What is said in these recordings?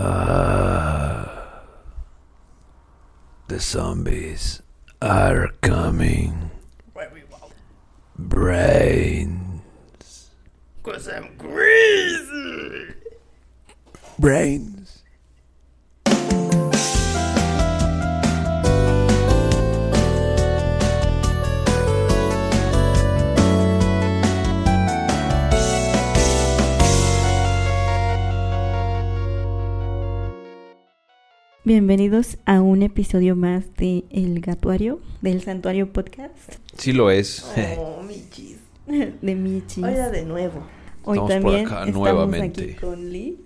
Ah, the zombies are coming. Brains. Cause I'm crazy. Brains. Bienvenidos a un episodio más de El Gatuario, del Santuario Podcast, Sí lo es. Oh, michis. de Michi. Hola de nuevo. Hoy Estamos por también acá estamos nuevamente. aquí con Lee.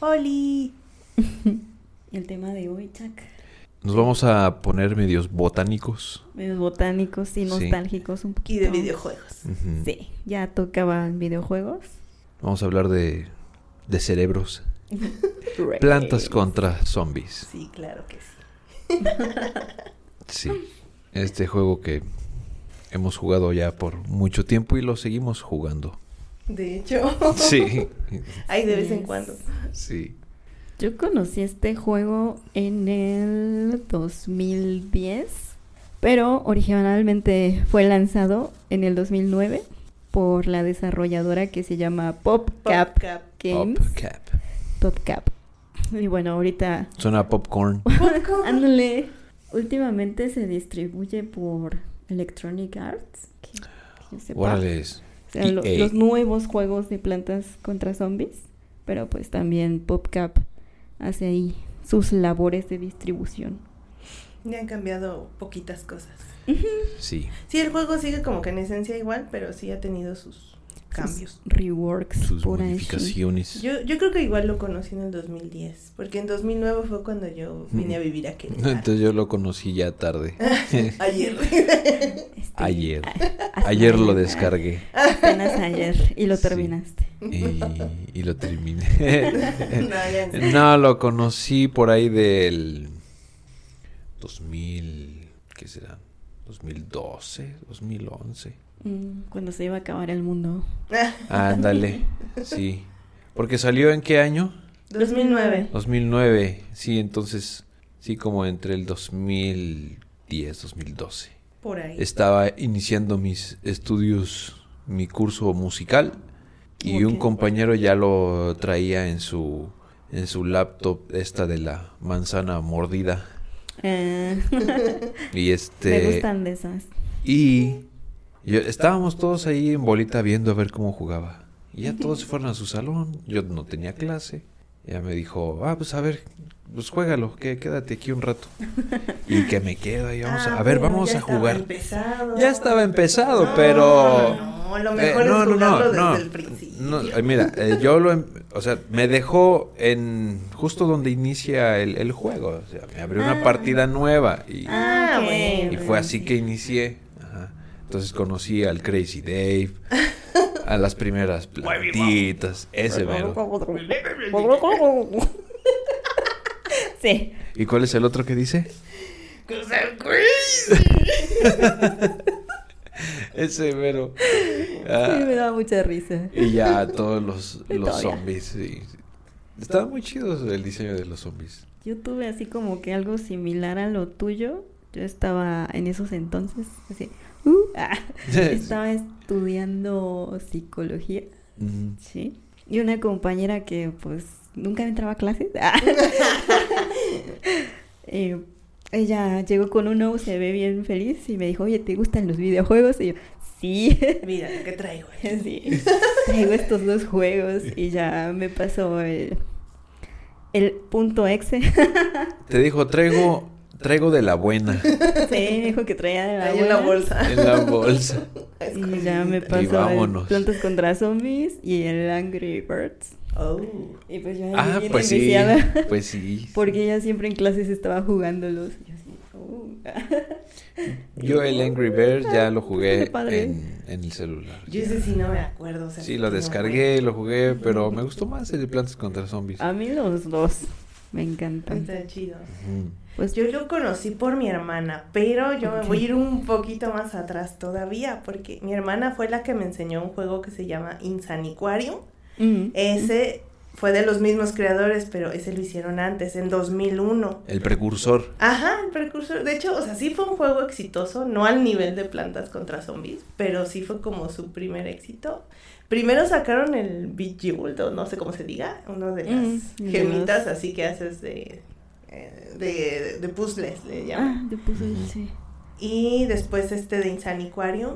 Oli. El tema de hoy, Chuck, Nos vamos a poner medios botánicos. medios botánicos y Sí. nostálgicos un Y poquito. de videojuegos. Ujú. Sí, ya tocaban videojuegos. Vamos a hablar de, de cerebros. Plantas contra zombies. Sí, claro que sí. Sí. Este juego que hemos jugado ya por mucho tiempo y lo seguimos jugando. De hecho. Sí. Ay, de vez en Yes. cuando. Sí. Yo conocí este juego en el 2010, pero originalmente fue lanzado en el 2009 por la desarrolladora que se llama PopCap PopCap. Games. PopCap. PopCap. Y bueno, ahorita, Suena a popcorn. ándale, últimamente se distribuye por Electronic Arts. que- que sepa. Órale. O sea, lo- EA. los nuevos juegos de plantas contra zombies, pero pues también PopCap hace ahí sus labores de distribución. Ya han cambiado poquitas cosas. Sí. Sí, el juego sigue como que en esencia igual, pero sí ha tenido sus cambios. Sus reworks Sus por ahí. modificaciones. Yo, yo creo que igual lo conocí en el 2010, porque en 2009 fue cuando yo vine a vivir a Querétaro. Entonces yo lo conocí ya tarde. Ayer. Este, Ayer. a- Ayer lo descargué. Apenas ayer y lo Sí. terminaste. Y, y lo terminé. no, no, lo conocí por ahí del 2000, ¿qué será? 2012, 2011. Mm, Cuando se iba a acabar el mundo. Ándale, sí. Porque salió en qué año? 2009. 2009, sí, entonces, sí, como entre el 2010, 2012. Por ahí. Estaba iniciando mis estudios, mi curso musical y un compañero ya lo traía en su en su laptop esta de la manzana mordida Eh, y me este gustan de esas. y yo- estábamos todos ahí en bolita viendo a ver cómo jugaba y ya todos se fueron a su salón yo no tenía clase ya me dijo ah pues a ver pues juégalo que quédate aquí un rato y que me quedo y vamos a, Ah, a ver vamos a jugar empezado. Ya estaba empezado, No, pero... No, lo Eh, mejor no, es no, no, desde el principio. Eh, mira, eh, yo lo... em- O sea, me dejó en... Justo donde inicia el, el juego. O sea, me abrió una Ah. partida nueva y, Ah, bueno. y fue así que inicié. Entonces conocí al Crazy Dave, a las primeras plantitas, ese mero. Sí. ¿Y cuál es el otro que dice? Ese mero. Sí, Ah, me daba mucha risa. Y ya todos los, los zombies. sí. Estaba muy chido el diseño de los zombies. Yo tuve así como que algo similar a lo tuyo. Yo estaba en esos entonces, así, uh, ah, estaba estudiando psicología, ¿sí? Y una compañera que pues nunca entraba a clases. ah, eh, ella llegó con uno, se ve bien feliz y me dijo, oye, ¿te gustan los videojuegos? Y yo, sí, Mira lo que traigo. sí, traigo estos dos juegos y ya me pasó el, el punto exe. Te dijo, traigo, traigo de la buena Sí, dijo que traía de la Ahí en la buena. bolsa. en la bolsa. Y ya me pasó el vámonos. Plantas contra Zombies y el Angry Birds. Oh. Y pues yo ahí Ah, bien pues sí, pues sí. Porque ella siempre en clases estaba jugándolos. Y yo así, oh. Yo el Angry Bird ya lo jugué en, en el celular. Yo ese sí no me acuerdo. o sea, Sí, lo no descargué, me lo jugué, pero me gustó más el de Plantas contra Zombies. A mí los dos me encantan. Está chido. Ujú. Pues Yo lo conocí por mi hermana, pero yo me voy a ir un poquito más atrás todavía, porque mi hermana fue la que me enseñó un juego que se llama Insaniquarium. mm, Ese fue de los mismos creadores, pero ese lo hicieron antes, en 2001. El precursor. Ajá, el precursor. De hecho, o sea, sí fue un juego exitoso, no al nivel de plantas contra zombies, pero sí fue como su primer éxito. Primero sacaron el Bejeweled, o no sé cómo se diga, uno de las Mm, de gemitas así que haces de, de, de puzzles, le llaman. Ah, de Ujú. sí. Y después este de Insaniquarium.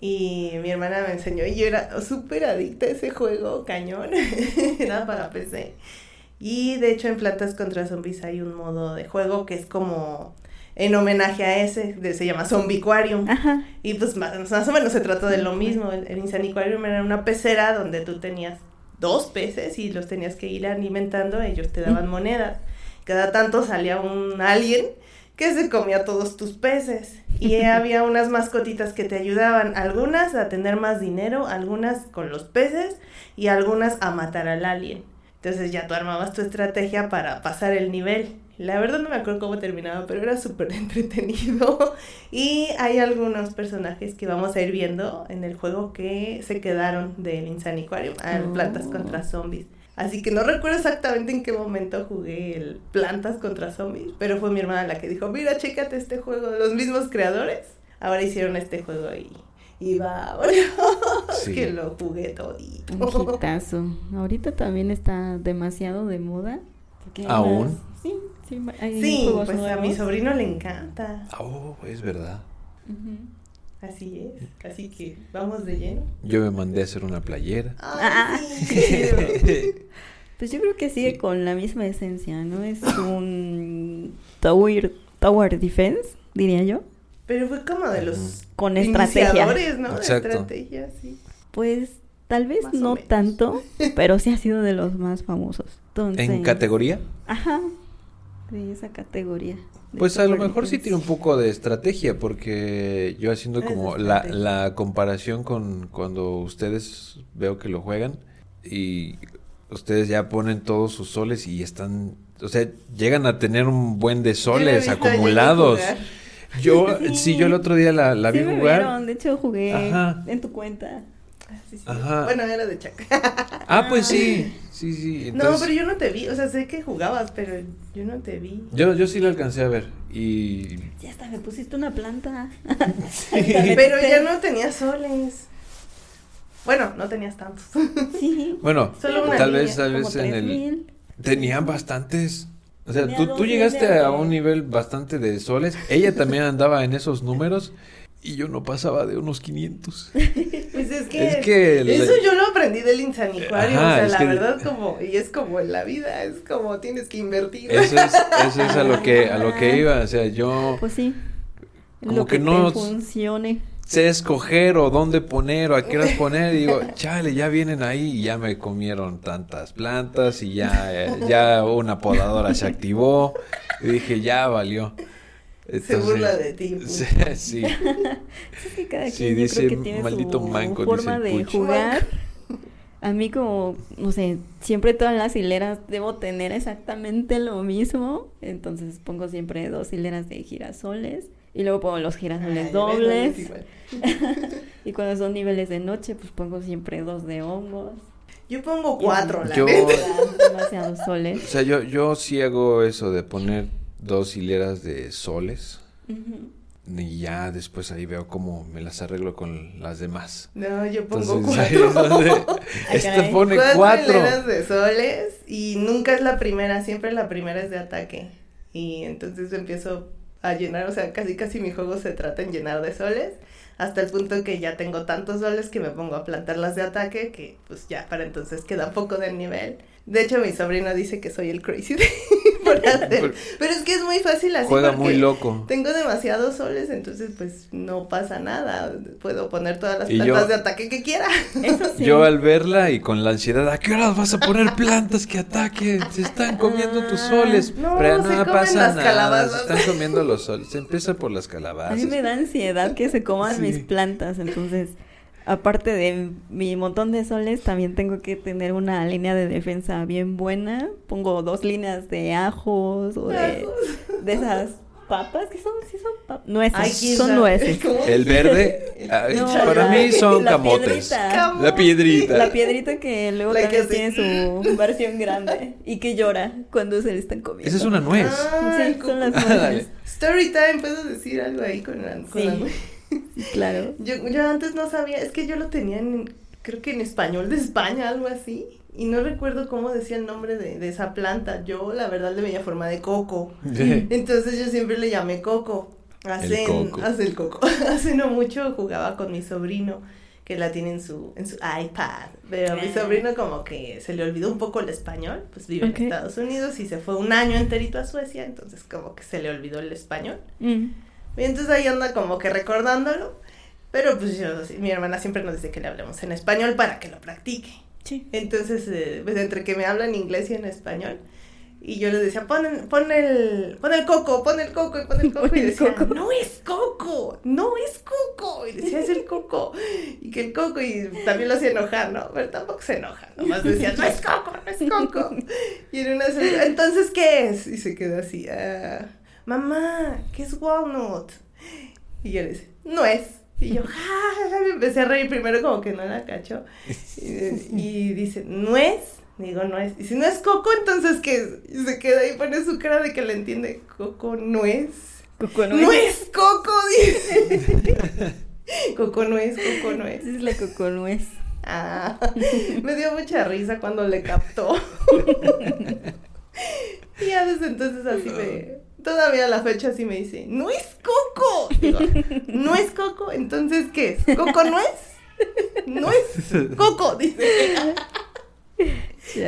Y mi hermana me enseñó y yo era súper adicta a ese juego, cañón. era para PC. Y de hecho en Plantas contra Zombies hay un modo de juego que es como en homenaje a ese, de- se llama Zombiquarium. Ajá. Y pues más, más o menos se trata de lo mismo. El, el Insaniquarium era una pecera donde tú tenías dos peces y los tenías que ir alimentando, ellos te daban monedas. Cada tanto salía un alien que se comía todos tus peces. Y había unas mascotitas que te ayudaban, algunas a tener más dinero, algunas con los peces y algunas a matar al alien. Entonces ya tú armabas tu estrategia para pasar el nivel. La verdad no me acuerdo cómo terminaba, pero era súper entretenido. Y hay algunos personajes que vamos a ir viendo en el juego que se quedaron del Insaniquarium, al Oh. Plantas contra Zombies. Así que no recuerdo exactamente en qué momento jugué el Plantas contra Zombies, pero fue mi hermana la que dijo, mira, chécate este juego de los mismos creadores. Ahora hicieron este juego y, y va, Sí. que lo jugué todito. Un hitazo. Ahorita también está demasiado de moda. ¿Aún? más- Sí, sí, hay Sí, pues a mi sobrino le encanta. Oh, es verdad. Ujú. Así es. Así que vamos de lleno. Yo me mandé a hacer una playera. Ah. Pues yo creo que sigue Sí. con la misma esencia, ¿no? Es un tower, tower defense, diría yo. Pero fue como de los Con estrategia. ¿no? De Exacto. estrategia, sí. Pues tal vez Más no tanto, pero sí ha sido de los más famosos. Entonces, ¿En categoría? Ajá. De esa categoría. Pues a lo mejor sí tiene un poco de estrategia, porque yo haciendo como la, la comparación con cuando ustedes veo que lo juegan y ustedes ya ponen todos sus soles y están, o sea, llegan a tener un buen de soles acumulados. Yo, Sí. sí, yo el otro día la, la vi me jugar. vieron, de hecho jugué Ajá. en tu cuenta. Sí, sí. Ajá. Bueno, era de Chuck. Ah, pues sí, sí, sí. no, Entonces, pero yo no te vi. O sea, sé que jugabas, pero yo no te vi. yo, yo sí lo alcancé a ver y Ya hasta me pusiste una planta. Pero ya no tenías soles. Bueno, no tenías tantos. Sí. bueno, Solo una tal línea, vez, tal vez en el 3000. Tenían bastantes. O sea, Tenía tú, tú llegaste a un nivel bastante de soles. Ella también andaba en esos números y yo no pasaba de unos 500. Pues es que, Es que la- eso yo lo aprendí del insanicuario, Ajá, o sea, la que- verdad como, y es como en la vida, es como tienes que invertir. Eso es, eso es a lo que a lo que iba. O sea, yo Pues sí. Como lo que que, no- te funcione. sé escoger o dónde poner o a qué horas poner. Y digo, chale, ya vienen ahí y ya me comieron tantas plantas y ya, eh, ya una podadora se activó. Y dije, ya valió. Se burla de ti. Sí, sí. Es que cada Sí, quien yo dice, creo que tiene "Maldito su manco", forma dice el de Puch. jugar. A mí como, no sé, siempre todas las hileras debo tener exactamente lo mismo. Entonces pongo siempre dos hileras de girasoles. Y luego pongo los girasoles Ay, dobles. Y cuando son niveles de noche, pues pongo siempre dos de hongos. Yo pongo cuatro, la Yo-. Demasiados O soles. sea, yo, yo sí hago eso de poner dos hileras de soles. Y ya después ahí veo cómo me las arreglo con las demás. No, yo pongo Entonces, cuatro. este pone cuatro. hileras de soles y nunca es la primera, siempre la primera es de ataque. Y entonces empiezo a llenar, o sea, casi casi mi juego se trata en llenar de soles, hasta el punto que ya tengo tantos soles que me pongo a plantarlas de ataque, que pues ya para entonces queda poco del nivel. De hecho, mi sobrino dice que soy el crazy de- por hacer. Pero- es que es muy fácil así Juega muy loco. tengo demasiados soles, entonces pues no pasa nada. Puedo poner todas las Y yo- plantas de ataque que quiera. Eso sí. Yo al verla y con la ansiedad, ¿a qué horas vas a poner plantas que ataquen? Se están comiendo tus soles. No, Pero se no comen pasa las nada, calabazas. se están comiendo los soles. Se empieza por las A calabazas. mí me da ansiedad que se coman Sí. mis plantas, entonces, aparte de mi montón de soles, también tengo que tener una línea de defensa bien buena. Pongo dos líneas de ajos o de, de esas papas, que son, sí son Nueces, Ay, quién son sabe. nueces. ¿Cómo? El verde, No, para la- mí son la camotes. piedrita. La piedrita. La piedrita que luego La que también tiene su versión grande y que llora cuando se le están comiendo. Esa es una nuez. Ah, Sí, son las nueces. Story time, ¿puedo decir algo ahí con la, con Sí. la nuez? Claro. Yo, yo antes no sabía, es que yo lo tenía en, creo que en español de España, algo así. Y no recuerdo cómo decía el nombre de, de esa planta. Yo, la verdad, le veía forma de coco. Entonces yo siempre le llamé coco. Hace, El coco. hace el coco. hace no mucho jugaba con mi sobrino, que la tiene en su, en su iPad. Pero mi Ah. sobrino como que se le olvidó un poco el español, pues vive Ok. en Estados Unidos y se fue un año enterito a Suecia, entonces como que se le olvidó el español. Mm. Y entonces ahí anda como que recordándolo. Pero pues yo, mi hermana siempre nos dice que le hablemos en español para que lo practique. Sí. Entonces, eh, pues entre que me habla en inglés y en español. Y yo le decía, pon, pon el, pon el coco, pon el coco, y pon el coco. Pon Y decía, coco. no es coco, no es coco. Y decía, es el coco. Y que el coco, y también lo hacía enojar, ¿no? Pero tampoco se enoja, nomás decía, no es coco, no es coco. Y en una entonces, ¿qué es? Y se quedó así, "Ah, mamá, ¿qué es walnut? Y yo le decía, no es. Y yo, ja, me empecé a reír primero como que no la cacho. Y, y dice, ¿nuez? Digo, no es. Y si no es coco, entonces ¿qué es? Y se queda ahí, pone su cara de que le entiende. Coco, nuez. Coco No es coco, dice. coco nuez, coco nuez. Esa es la coconuez. Ah, me dio mucha risa cuando le captó. y ya desde entonces así me... Todavía a la fecha así me dice, no es coco. Digo, no es coco, entonces ¿qué es? ¿Coco no es? No es coco, dice.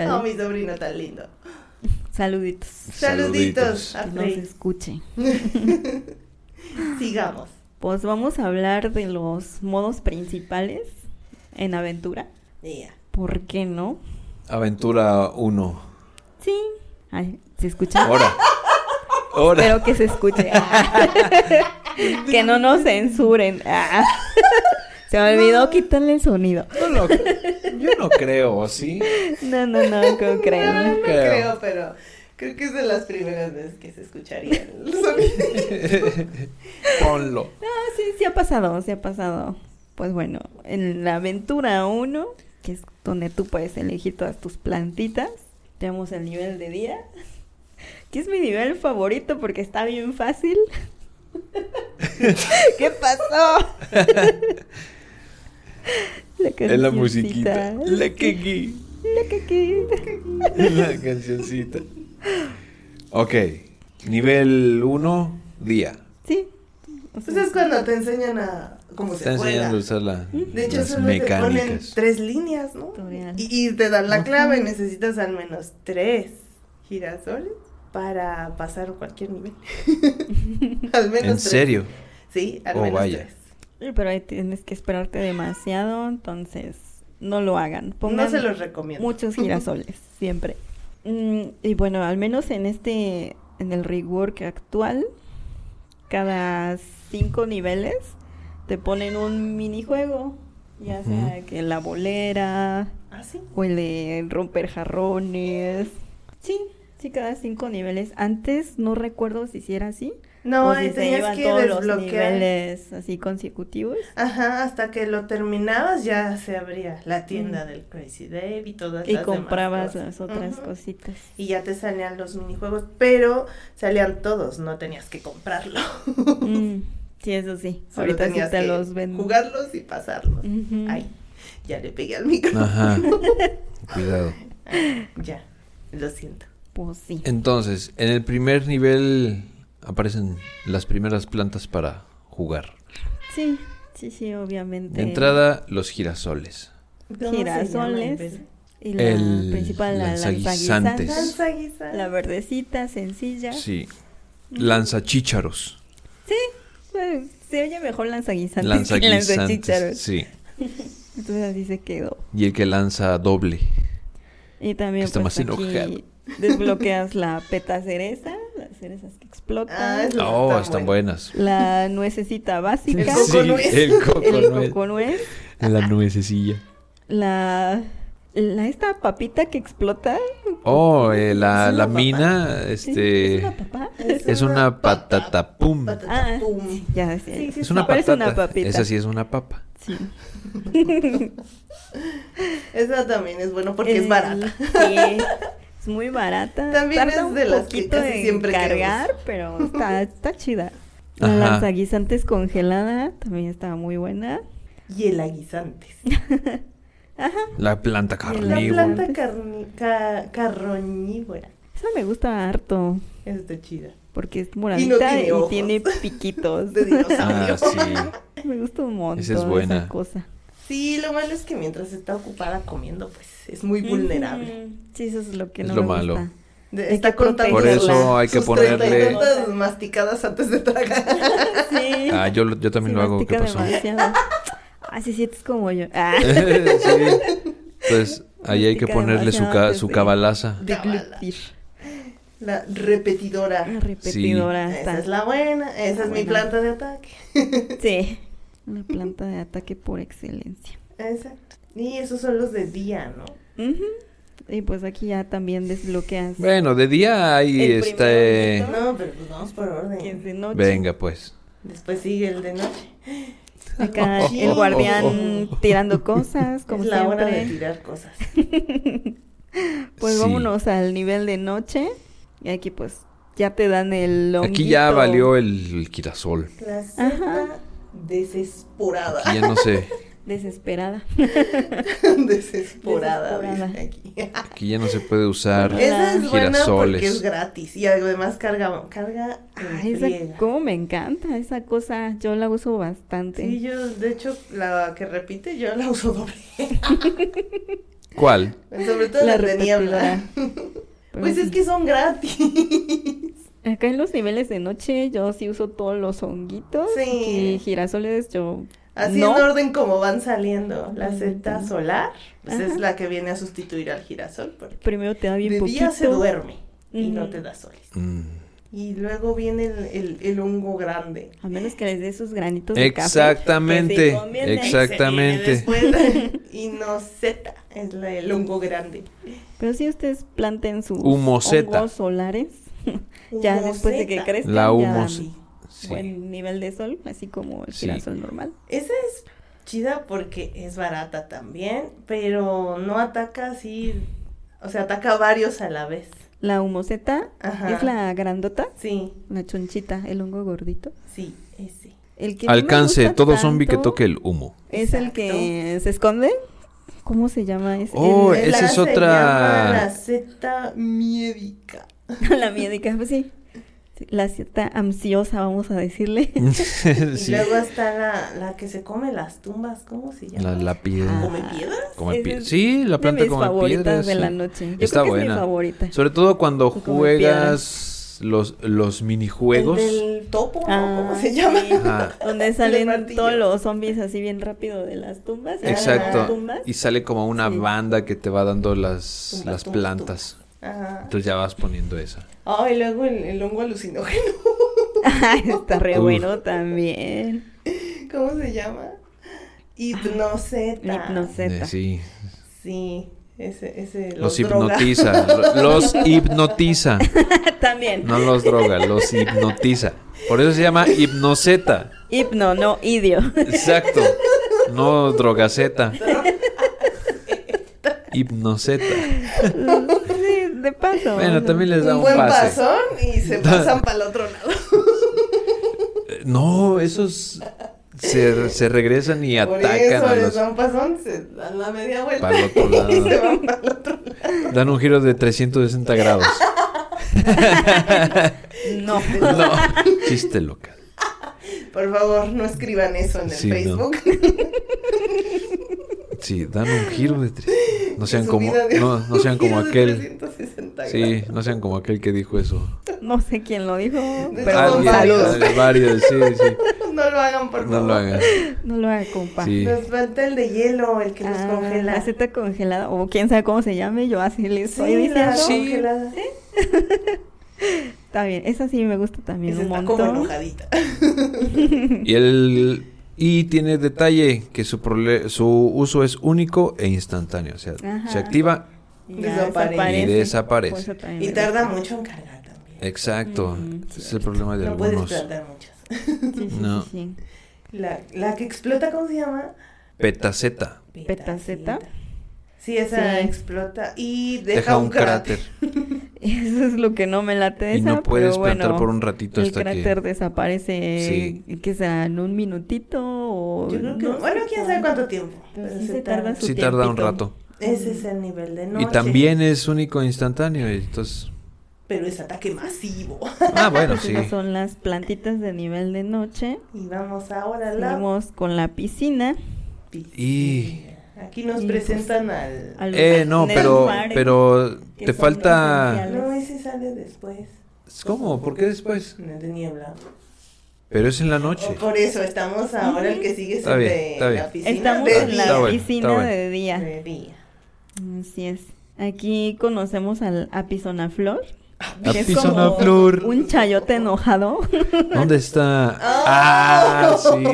No, mi sobrino tan lindo. Saluditos. Saluditos. Que nos escuche. Sigamos. Pues vamos a hablar de los modos principales en aventura. ¿Por qué no? Aventura 1. Sí. Ay, ¿se escucha? Ahora. Ahora. Espero que se escuche. Ah. que no nos censuren. Ah. Se me olvidó quitarle el sonido. No lo- yo no creo, ¿sí? No, no, no, ¿cómo No, creen? no creo. creo, pero creo que es de las primeras veces que se escucharía el sonido. Ponlo. Ah, sí, sí ha pasado, sí ha pasado. Pues bueno, en la aventura 1, que es donde tú puedes elegir todas tus plantitas, tenemos el nivel de día, que es mi nivel favorito porque está bien fácil. ¿Qué pasó? la Es la musiquita. La que La caquita. La cancioncita. Ok. Nivel 1, día. Sí. O Pues es cuando te enseñan a cómo Está se juega. enseñando a usar la, De hecho, las solo te ponen mecánicas. tres líneas, ¿no? Y, y te dan la clave, necesitas al menos tres girasoles para pasar cualquier nivel. al menos ¿En tres. serio? Sí, al Oh, menos vaya. tres. Pero ahí tienes que esperarte demasiado, entonces no lo hagan. No Pongan se los recomiendo. muchos girasoles, siempre. Mm, y bueno, al menos en este, en el rework actual, cada cinco niveles te ponen un minijuego. Ya sea que la bolera, ¿Ah, sí? o el de romper jarrones. Sí, sí, cada cinco niveles. Antes no recuerdo si sí era así. No, o si tenías que todos los desbloquear. niveles así consecutivos. Ajá, hasta que lo terminabas ya se abría la tienda Mm. del Crazy Dave y todas Y las demás comprabas cosas. las otras cositas. Y ya te salían los minijuegos, pero salían todos, no tenías que comprarlo. Mm, sí, eso sí. Solo Ahorita sí tenías te que los venden. Jugarlos y pasarlos. Ujú. Ay, ya le pegué al micro. Ajá. Cuidado. Ya, lo siento. Pues sí. Entonces, en el primer nivel aparecen las primeras plantas para jugar. Sí, sí, sí, obviamente. De entrada, los girasoles. ¿Cómo se llama Girasoles. Y la El principal, la lanzaguisantes. lanzaguisante. Lanza guisa. La verdecita, sencilla. Sí. Lanzachícharos. Bueno, se oye mejor lanzaguisante que Lanzaguisantes. lanzachícharos. Sí. Entonces así se quedó. Y el que lanza doble. Y también Que está pues, más aquí enojado. Desbloqueas la peta cereza, las cerezas que explotan. Ah, es- Oh, están están buenas. buenas. La nuececita básica. El coco nuez. el coco el nuez. La nuececilla. La, la esta papita que explota. Oh, eh, la, ¿Es una la mina, ¿Es- este... ¿Es una papa? Es una patata pum. Patata Ah, pum. Ya. Sí, sí, Es una patata. una papita. Esa sí es una papa. Sí. Esa también es bueno porque es barata. Sí. Es muy barata. También Tarda es un de las que poquito casi siempre cargar, pero está, está chida. La Ajá. lanzaguisantes congelada también estaba muy buena. Y el aguisantes. Ajá. La planta Y La carnívora. planta carni- ca- carroñívora. Esa me gusta harto. Esa está chida. Porque es moradita tiene y, ojos. tiene piquitos. De dinosaurio. Ah, sí. me gusta un montón Esa es buena. esa cosa. Sí, lo malo es que mientras está ocupada comiendo, pues es muy vulnerable. Sí, eso es lo que Es no lo me malo. gusta. De- está contando Por eso hay que sus treinta y ponerle. tantas masticadas antes de tragar. Sí. Ah, yo, yo también Sí, lo hago. ¿Qué pasó? demasiado. Ah, sí, sientes como yo. Ah. sí. Pues ahí hay que ponerle su, ca- su cabalaza. La repetidora. La repetidora. Esa está- es la buena, esa es mi planta de ataque. Sí. Una planta de ataque por excelencia. Exacto. Y esos son los de día, ¿no? Ujú. Y pues aquí ya también desbloqueas. Bueno, de día hay El este. No, pero pues vamos por orden. Que es de noche. Venga, pues. Después sigue el de noche. Acá Oh, el oh, guardián oh, oh. tirando cosas, como es la hora de siempre. tirar cosas. Pues Sí. vámonos al nivel de noche. Y aquí pues ya te dan el Aquí ya valió el, el girasol. La desesperada. Aquí ya no sé. Desesperada. desesperada. Desesperada. dice aquí. Aquí ya no se puede usar Esa es buena girasoles. porque es gratis y además carga, carga Ay, esa, cómo me encanta esa cosa. Yo la uso bastante. Sí, yo, de hecho, la que repite, yo la uso doble. ¿Cuál? Sobre todo La la de niebla. Pues es que son gratis. Acá en los niveles de noche yo sí uso todos los honguitos. Sí. Y girasoles yo Así no. en orden como van saliendo. La seta no. solar, pues es la que viene a sustituir al girasol. Porque Primero te da bien de poquito. día se duerme y no te da soles. Mm. Y luego viene el, el, el hongo grande. A menos que les dé esos granitos de café. Exactamente, exactamente. Viene después. Inoseta es la, el hongo grande. Pero si ustedes planten sus Humoseta. hongos solares, ya después de que crezcan, La humos- Sí. buen nivel de sol, así como el Sí. girasol normal. Esa es chida porque es barata también, pero no ataca así, o sea, ataca a varios a la vez. La humoseta Ajá. es la grandota, Sí, la chonchita, el hongo gordito. sí, ese. El que Alcance, todo zombie que toque el humo. Es el que se esconde. ¿Cómo se llama? Es Oh, el- esa es se otra- llama la zeta miedica. la médica, pues sí. Sí, La cierta ansiosa, vamos a decirle. Y sí. luego está la, la que se come las tumbas, ¿cómo se llama? La, la piedra. ¿Come piedras? Come es Sí, la de planta mis come favoritas piedras. de la noche. Yo Está creo que es buena. mi favorita. Sobre todo cuando juegas los, los minijuegos. El del topo, ¿no? Ah, ¿Cómo se llama? sí. Ajá. Donde salen todos los zombies así bien rápido de las tumbas. y las Exacto. tumbas. Y sale como una Sí. banda que te va dando las, Tumba, las tumba, plantas. Ajá. Entonces ya vas poniendo esa. Ay, luego el, el hongo alucinógeno. Ay, está re Uf. bueno también. ¿Cómo se llama? Hipnoceta. Hipnoceta. Eh, sí. Sí, ese, ese Los, droga. hipnotiza. lo- los hipnotiza. también. No los droga, los hipnotiza. Por eso se llama hipnoceta. Hipno, no idio. Exacto. No drogaceta. Hipnoceta. De paso. Bueno, también les da Un un buen pase. pasón y se pasan para el otro lado. Eh, No, esos se, se regresan y Por atacan eso a les los. dan pasón, se dan la media vuelta Para el otro lado. y se van para el otro lado. Dan un giro de 360 grados. No. No, chiste local. Por favor, no escriban eso en el Sí, no. Sí, dan un giro de tres. No sean como, no, no sean como aquel. 360 Sí, no sean como aquel que dijo eso. No sé quién lo dijo, pero Alguien, varios. eh, varios, sí, sí. No lo hagan, por No favor. lo hagan. No lo haga, compa. Sí. Nos falta el de hielo, el que nos Ah, congela. La seta congelada, o quién sabe cómo se llame, yo así le estoy Sí, diciendo. la Sí. congelada. Está bien, esa sí me gusta también Esa un está como montón. enojadita. Y el y tiene detalle que su su uso es único e instantáneo, o sea, Ajá. se activa Y Desaparece. y desaparece. Tarda mucho en cargar también. Exacto. Mm, Ese es el problema de No puedes algunos. plantar muchas. Sí, sí, No. sí, sí. La, la que explota, ¿cómo se llama? Petaceta. Petaceta. Sí, esa Sí. explota y deja, Deja un, un cráter. cráter. Eso es lo que no me late Y esa, no puedes pero plantar bueno, por un ratito el hasta cráter que. desaparece, que sea en un minutito o... Yo creo que, no bueno, quién sabe cuánto tiempo. Pero sí se tarda tarda. su Sí tarda un rato. Ese es el nivel de noche. Y también es único e instantáneo. y Entonces. Pero es ataque masivo. Ah, bueno, sí. esas son las plantitas de nivel de noche. Y vamos ahora a la Seguimos con la piscina. piscina. Y- Aquí nos Y, presentan al... Eh, no, pero, pero te falta. No, ese sale después. ¿Cómo? ¿Por qué después? De niebla. Pero es en la noche. O por eso estamos ahora el que sigue es Está bien, de está bien. la piscina Estamos de en día. la piscina bueno. de día. De día. Así es. Aquí conocemos al Apisonaflor. Que es como Un chayote enojado. ¿Dónde está? Ah. Ah, sí.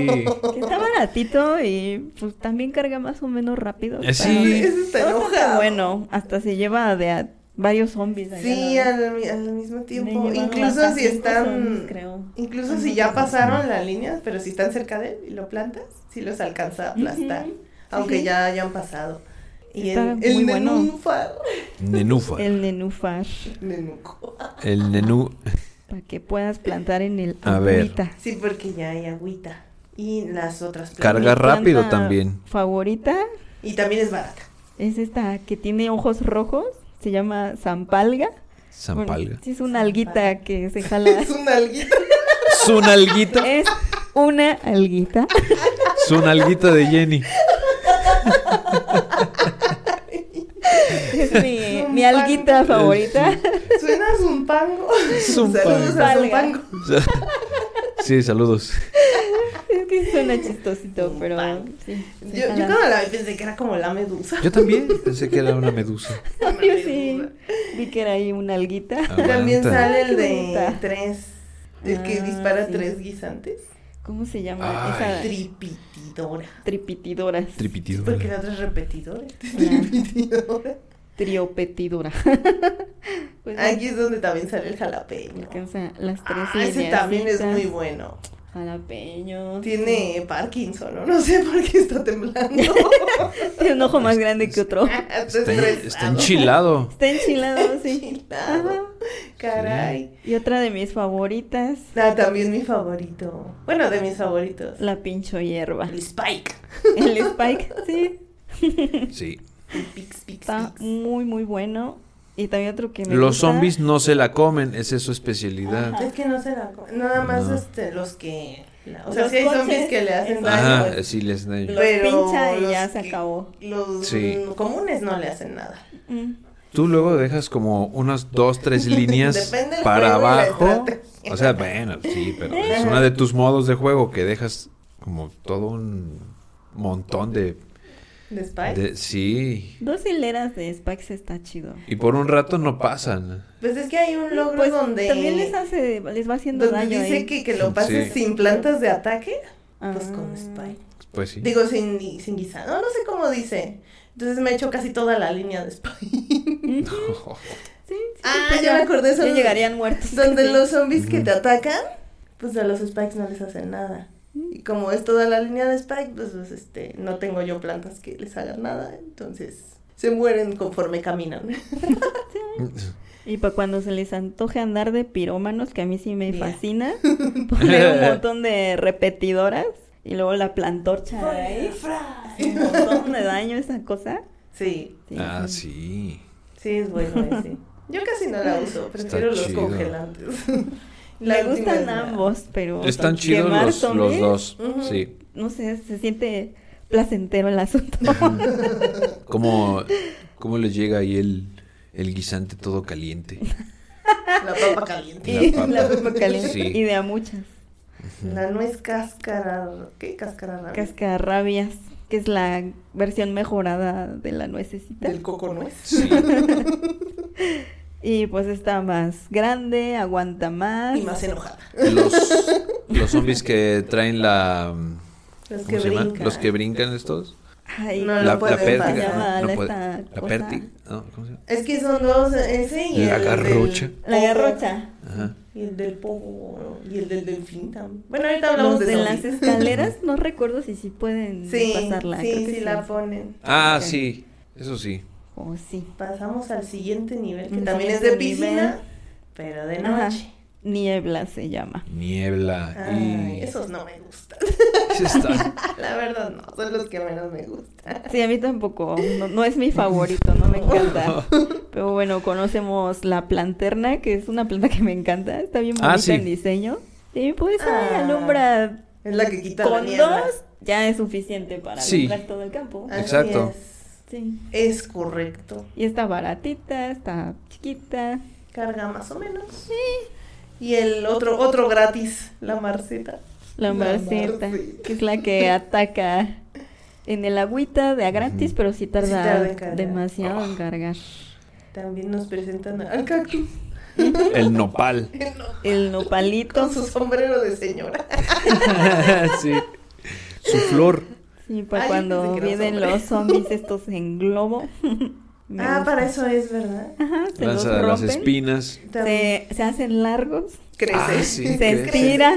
que está baratito y pues también carga más o menos rápido. Eh, sí. Está enojado. bueno. Hasta se lleva de a varios zombies. allá, Sí, ¿no? al, mi- al mismo tiempo. Incluso si están... zombies, creo. Incluso si ya pasaron la línea, pero si están cerca de él y lo plantas, sí los alcanza a aplastar. Aunque Sí. ya hayan pasado. Y Está el, el muy bueno. nenúfar. Nenúfar. El nenúfar. Nenuco. El nenú. Para que puedas plantar en el A ver. agüita. Sí, porque ya hay agüita. Y las otras Carga plantas. Mi rápido planta también. Favorita Y también es barata. es esta que tiene ojos rojos. Se llama zampalga. Bueno, Zampalga. sí, es una alguita que se jala. Es una alguita. Su nalguita. es una alguita. Su nalguita de Jenny. Es mi, mi alguita favorita. Suena a Zumpango. Zumpango. Saludos a Zumpango. Sí, saludos. es que suena chistosito, pero sí. Yo, yo cuando la vi pensé que era como la medusa. Yo también pensé que era una medusa. Una Yo sí vi que era ahí una alguita. Ah. También sale el de tres. El que Ah, dispara sí. tres guisantes. ¿Cómo se llama? Ay. Esa Tripitidora. tripitidoras. Tripitido. Porque la otra es repetidora. Tripitidora. Triopetidora. pues Aquí es donde también sale el jalapeño. alcanza las tres Ah, ese también es muy bueno. Jalapeño. Tiene Parkinson, ¿no? No sé por qué está temblando. Tiene un ojo más grande que otro. Está Está, enchilado. Está enchilado, sí. Enchilado. Ajá. Caray. Y otra de mis favoritas, Ah, también mi favorito. Bueno, de mis favoritos. la pincho hierba. El Spike. El Spike, sí. Sí. El Pix, Pix, Está Pix. muy, muy bueno. Y también otro que me Los gusta. zombies no se la comen, esa es su especialidad. Es que no se la comen. Nada más No. este, los que. o sea, Los sí hay zombies que le hacen daño. Ajá, sí les daño. Los Pero pincha y los ya se que- acabó. Los Sí. comunes no le hacen nada. Mm. Tú luego dejas como unas dos, tres líneas Depende del para abajo. O sea, bueno, sí, pero es una de tus modos de juego que dejas como todo un montón de... ¿De Spike? de sí. Dos hileras de Spikes está chido. Y por un rato no pasan. Pues es que hay un logro Pues donde. también les hace, les va haciendo donde daño dice ahí. que, que lo pases Sí. sin plantas de ataque. Pues Ah. con Spike. Pues sí. Digo, sin, sin guisar. No, no sé cómo dice. Entonces me he hecho casi toda la línea de Spike. Ujú. Sí, sí, Ah, pues ya me acordé, son- Ya llegarían muertos. Donde los zombies que te atacan, pues a los Spikes no les hacen nada. Y como es toda la línea de Spike, pues, pues, este, no tengo yo plantas que les hagan nada. Entonces se mueren conforme caminan. Y para cuando se les antoje andar de pirómanos, que a mí sí me fascina, poner un montón de repetidoras y luego la plantorcha ahí. Hace Un montón de daño esa cosa. Sí, Sí, Ah, sí. sí. sí es bueno ese. Yo casi no la uso, prefiero los chido. congelantes. Me última gustan ambos, pero Están chidos los, dos. Sí. No sé, se siente placentero el asunto. Como, como les llega ahí el, el guisante todo caliente. La papa caliente. La y papa. la papa caliente. Sí. Y de a muchas. La nuez cáscara. ¿Qué? Cáscara rabia. Cascarrabias, que es la versión mejorada de la nuececita. Del coco nuez. Sí. Y pues está más grande, aguanta más. Y más enojada. Los, los zombies que traen la... Los ¿cómo que brincan. Los que brincan estos. Ay, No La, pértiga. No la puede- pértiga. No, ¿cómo se llama? Es que son dos, ese y La el garrocha. del La garrocha. Ajá. Y el del pogo y el del delfín también. Bueno, ahorita hablamos Los de, de las escaleras, no recuerdo si sí pueden Sí, pasarla. creo sí, que sí la ponen. Ah, sí. Eso sí. Oh, sí. Pasamos al siguiente nivel, que también es de piscina, nivel. pero de Ajá. noche. Niebla se llama. Niebla. Ay, y... esos no me gustan. Sí. La verdad no, son los que menos me gustan. Sí, a mí tampoco. No, no es mi favorito, no me encanta. Pero bueno, conocemos la planterna, que es una planta que me encanta. Está bien Ah, bonita sí. en diseño. Y pues ahí Ah. alumbra Es la que quita la con niebla. dos, ya es suficiente para Sí. alumbrar todo el campo. Así Exacto. Sí. Es, correcto. Y está baratita, está chiquita. Carga más o menos. Y el otro, otro gratis, la marceta. La La marceta, que es la que ataca en el agüita de a gratis, pero sí tarda, tarda en cargar. demasiado en cargar. También nos presentan al cactus. El nopal. El nopalito, Con su sombrero de señora. sí. Su flor. Sí, para Ay, cuando vienen los zombies estos en globo. Ah, gusta. para eso es, ¿verdad? Ajá, se los Lanza las rompen, espinas. Se, se hacen largos, crece. Ah, sí. se crece. estira.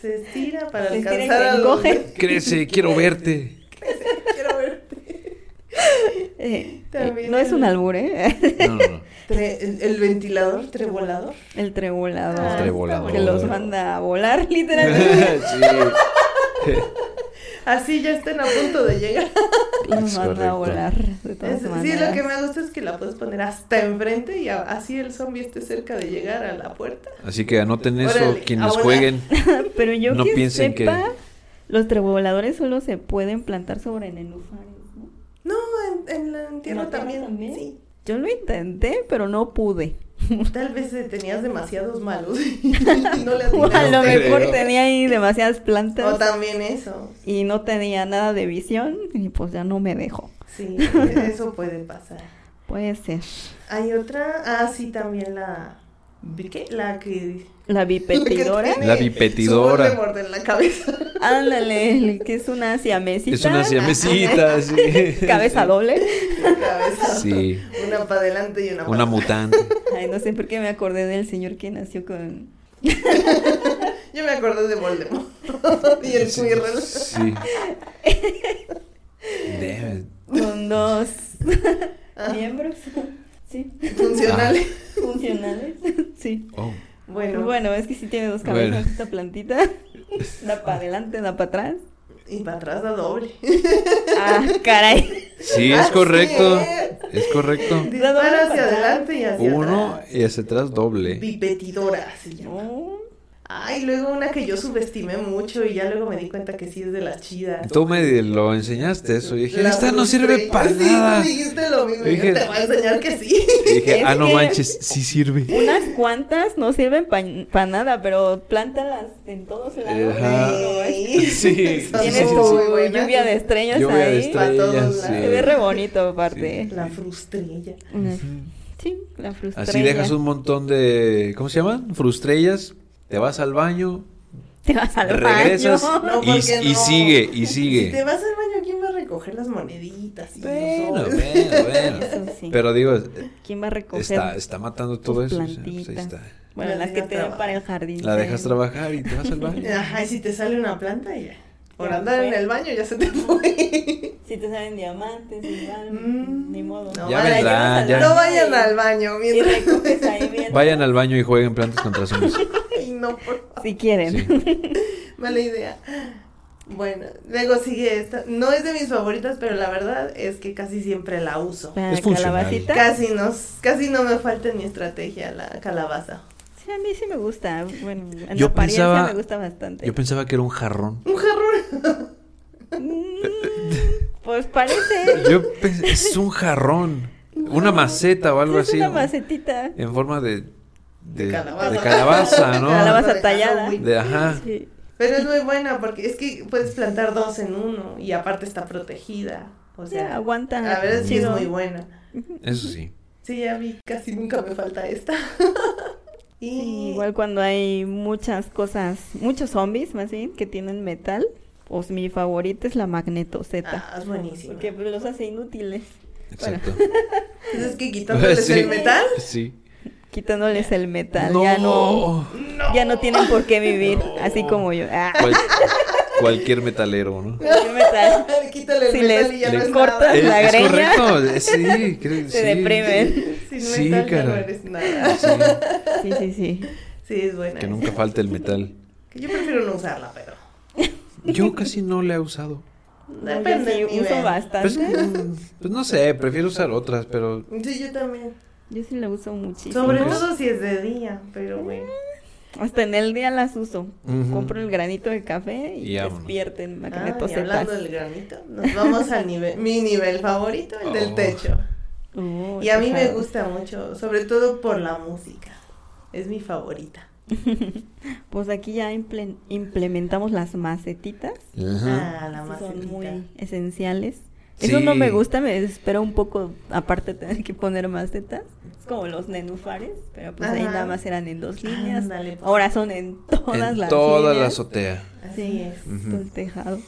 Se estira para Se estira y alcanzar se a los-. Crece, quiero verte. Quiero verte. Eh, eh, no es un albur, ¿eh? No, no, no. Tre- el, el ventilador, trebolador. El trebolador. Ah, El trebolador. Que los manda a volar, literalmente. sí. Así ya están a punto de llegar. los manda a volar. De todas Es- sí, lo que me gusta es que la puedes poner hasta enfrente y a- así el zombie esté cerca de llegar a la puerta. Así que anoten eso, Órale, quienes jueguen. Pero yo No que piensen que- sepa, los treboladores solo se pueden plantar sobre nenúfares, ¿no? En, en la en tierra ¿En la tierra también. también? Sí. Yo lo intenté, pero no pude. Tal vez tenías demasiados malos y no le O a lo creo. mejor tenía ahí demasiadas plantas O también eso. y no tenía nada de visión y pues ya no me dejó. Sí, eso puede pasar. Puede ser. Hay otra, ah, sí, también la... ¿Qué? La que... La bipetidora. La bipetidora. su Voldemort en la cabeza. Ándale, que es una siamesita. Es una siamesita, sí. Cabeza doble. Cabeza. Sí. Una para adelante y una para Una mutante. Ay, no sé por qué me acordé del señor que nació con... Yo me acordé de Voldemort. y el Sí. Quirrell. Sí. Con dos Ah. miembros. Sí. Funcionales. Funcionales. Sí. Oh. Bueno, Bueno, es que sí tiene dos cabezas Bueno. esta plantita. Da para adelante, da para atrás. y para atrás da doble. Ah, caray. Sí, es Así correcto. es. Es correcto. Dispara hacia adelante y hacia Uno atrás. y hacia atrás doble. Bipetidora se llama. Ay, luego una que yo subestimé mucho y ya luego me di cuenta que sí es de las chidas. Tú me lo enseñaste eso y dije, La esta no sirve para Sí, nada. tú dijiste lo mismo. Dije- yo te voy a enseñar que sí. Y dije, ah, no manches, sí sirve. Unas cuantas no sirven para nada, pero plántalas en todos lados. Ajá. Ey, Sí, Tienes sí, sí, tu buenas. lluvia de estrellas Lluvia ahí. de estrellas. sí. Se ve re bonito aparte. La frustrilla. Una- Sí, la frustrella. Así dejas un montón de, ¿cómo se llaman? Frustrellas. Te vas al baño, Te vas al regresas baño. No, y, porque y sigue, y Si te sigue. vas al baño, ¿quién va a recoger las moneditas? y los Bueno, sobres? bueno, bueno. Eso sí. Pero digo, ¿Quién va a recoger? está, está matando todo eso. o sea, pues ahí está. Bueno, La las que te dan para el jardín. La dejas trabajar y te vas al baño. Ajá, y si te sale una planta, ya. Por andar en fue. el baño ya se te fue. Si te salen diamantes, igual, Mm, ni modo. no, Ya vaya, vendrá, llevas ya. al No vayan al baño mientras. recoges ahí bien. Vayan al baño y jueguen plantas contra zombies. No, por favor. Si quieren. Sí. Mala idea. Bueno, luego sigue esta. No es de mis favoritas, pero la verdad es que casi siempre la uso. La Es funcional. calabacita. Casi, nos, casi no me falta en mi estrategia la calabaza. Sí, a mí sí me gusta. Bueno, en Yo la apariencia pensaba- me gusta bastante. Yo pensaba que era un jarrón. Un jarrón. Mm, pues parece. Yo pensé, es un jarrón. Una maceta o algo es así. una macetita. En forma de. De, De calabaza. de calabaza, ¿no? Calabaza tallada. De ajá. Sí. Pero es muy buena porque es que puedes plantar dos en uno y aparte está protegida. O sea, Ya, aguanta. a ver sí es chido. muy buena. Eso sí. Sí, a mí casi nunca me falta esta. y Sí, igual cuando hay muchas cosas, muchos zombies más bien, que tienen metal, Pues mi favorita es la Magneto Z. Ah, es buenísimo. Porque pues, los hace inútiles. Exacto. Entonces, que quitándoles Sí. el metal. Sí. Quitándoles el metal. Ya no. Ya no tienen por qué vivir. Así como yo. Ah, Cual- cualquier metalero, ¿no? el metal. Quítale el Si metal les- y ya le no es cortas nada. La es greña. correcto, sí, creo- Se sí. deprimen. Sin Sí, metal ya no eres nada. Sí, Sí, sí, sí. Sí, es buena. que nunca falte el metal. Que yo prefiero no usarla, pero. Yo casi no le he usado. Depende sí uso bastante. Pues, mm, pues no sé, prefiero usar otras, pero Sí, yo también. Yo sí la uso muchísimo. Sobre todo si es de día, pero bueno. Hasta en el día las uso. Compro el granito de café y, despierten Ah, y hablando del granito, nos vamos al nivel, mi nivel favorito, el del Oh. techo. Oh, Y a mí me gusta mucho, sobre todo por la música. Es mi favorita. Pues aquí ya imple- implementamos las macetitas. Ajá. Ah, la más son muy esenciales. Eso no me gusta, me desespera un poco, aparte de tener que poner macetas. Es como los nenufares, pero pues ahí nada más eran en dos líneas. Ándale, pues. Ahora son en todas en las toda la líneas. azotea, Así Sí, es. Todo el tejado.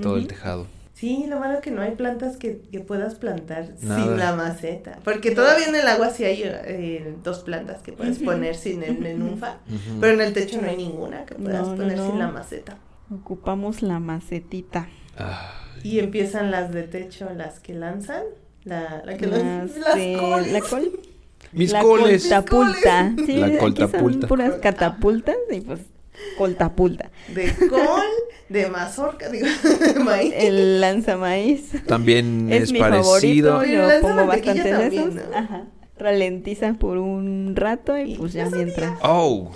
todo el tejado. Sí, lo malo que no hay plantas que, que puedas plantar Nada. sin la maceta. Porque todavía en el agua sí hay eh, dos plantas que puedes poner sin el nenunfa. Ujú. Pero en el techo no hay ninguna que puedas No, no, poner sin la maceta. Ocupamos la macetita. Ah, Y empiezan las de techo, las que lanzan. La, la que Las lanzan. Las de- coles. la col- mis la coles. coltapulta. Sí, La aquí son coltapulta. puras catapultas y pues coltapulta. De col, de mazorca, digo, de maíz. El lanzamaíz. También es, Es mi parecido. favorito, yo pongo bastantes de esos. ¿no? Ajá. Ralentiza por un rato y Y pues ya mientras. Oh,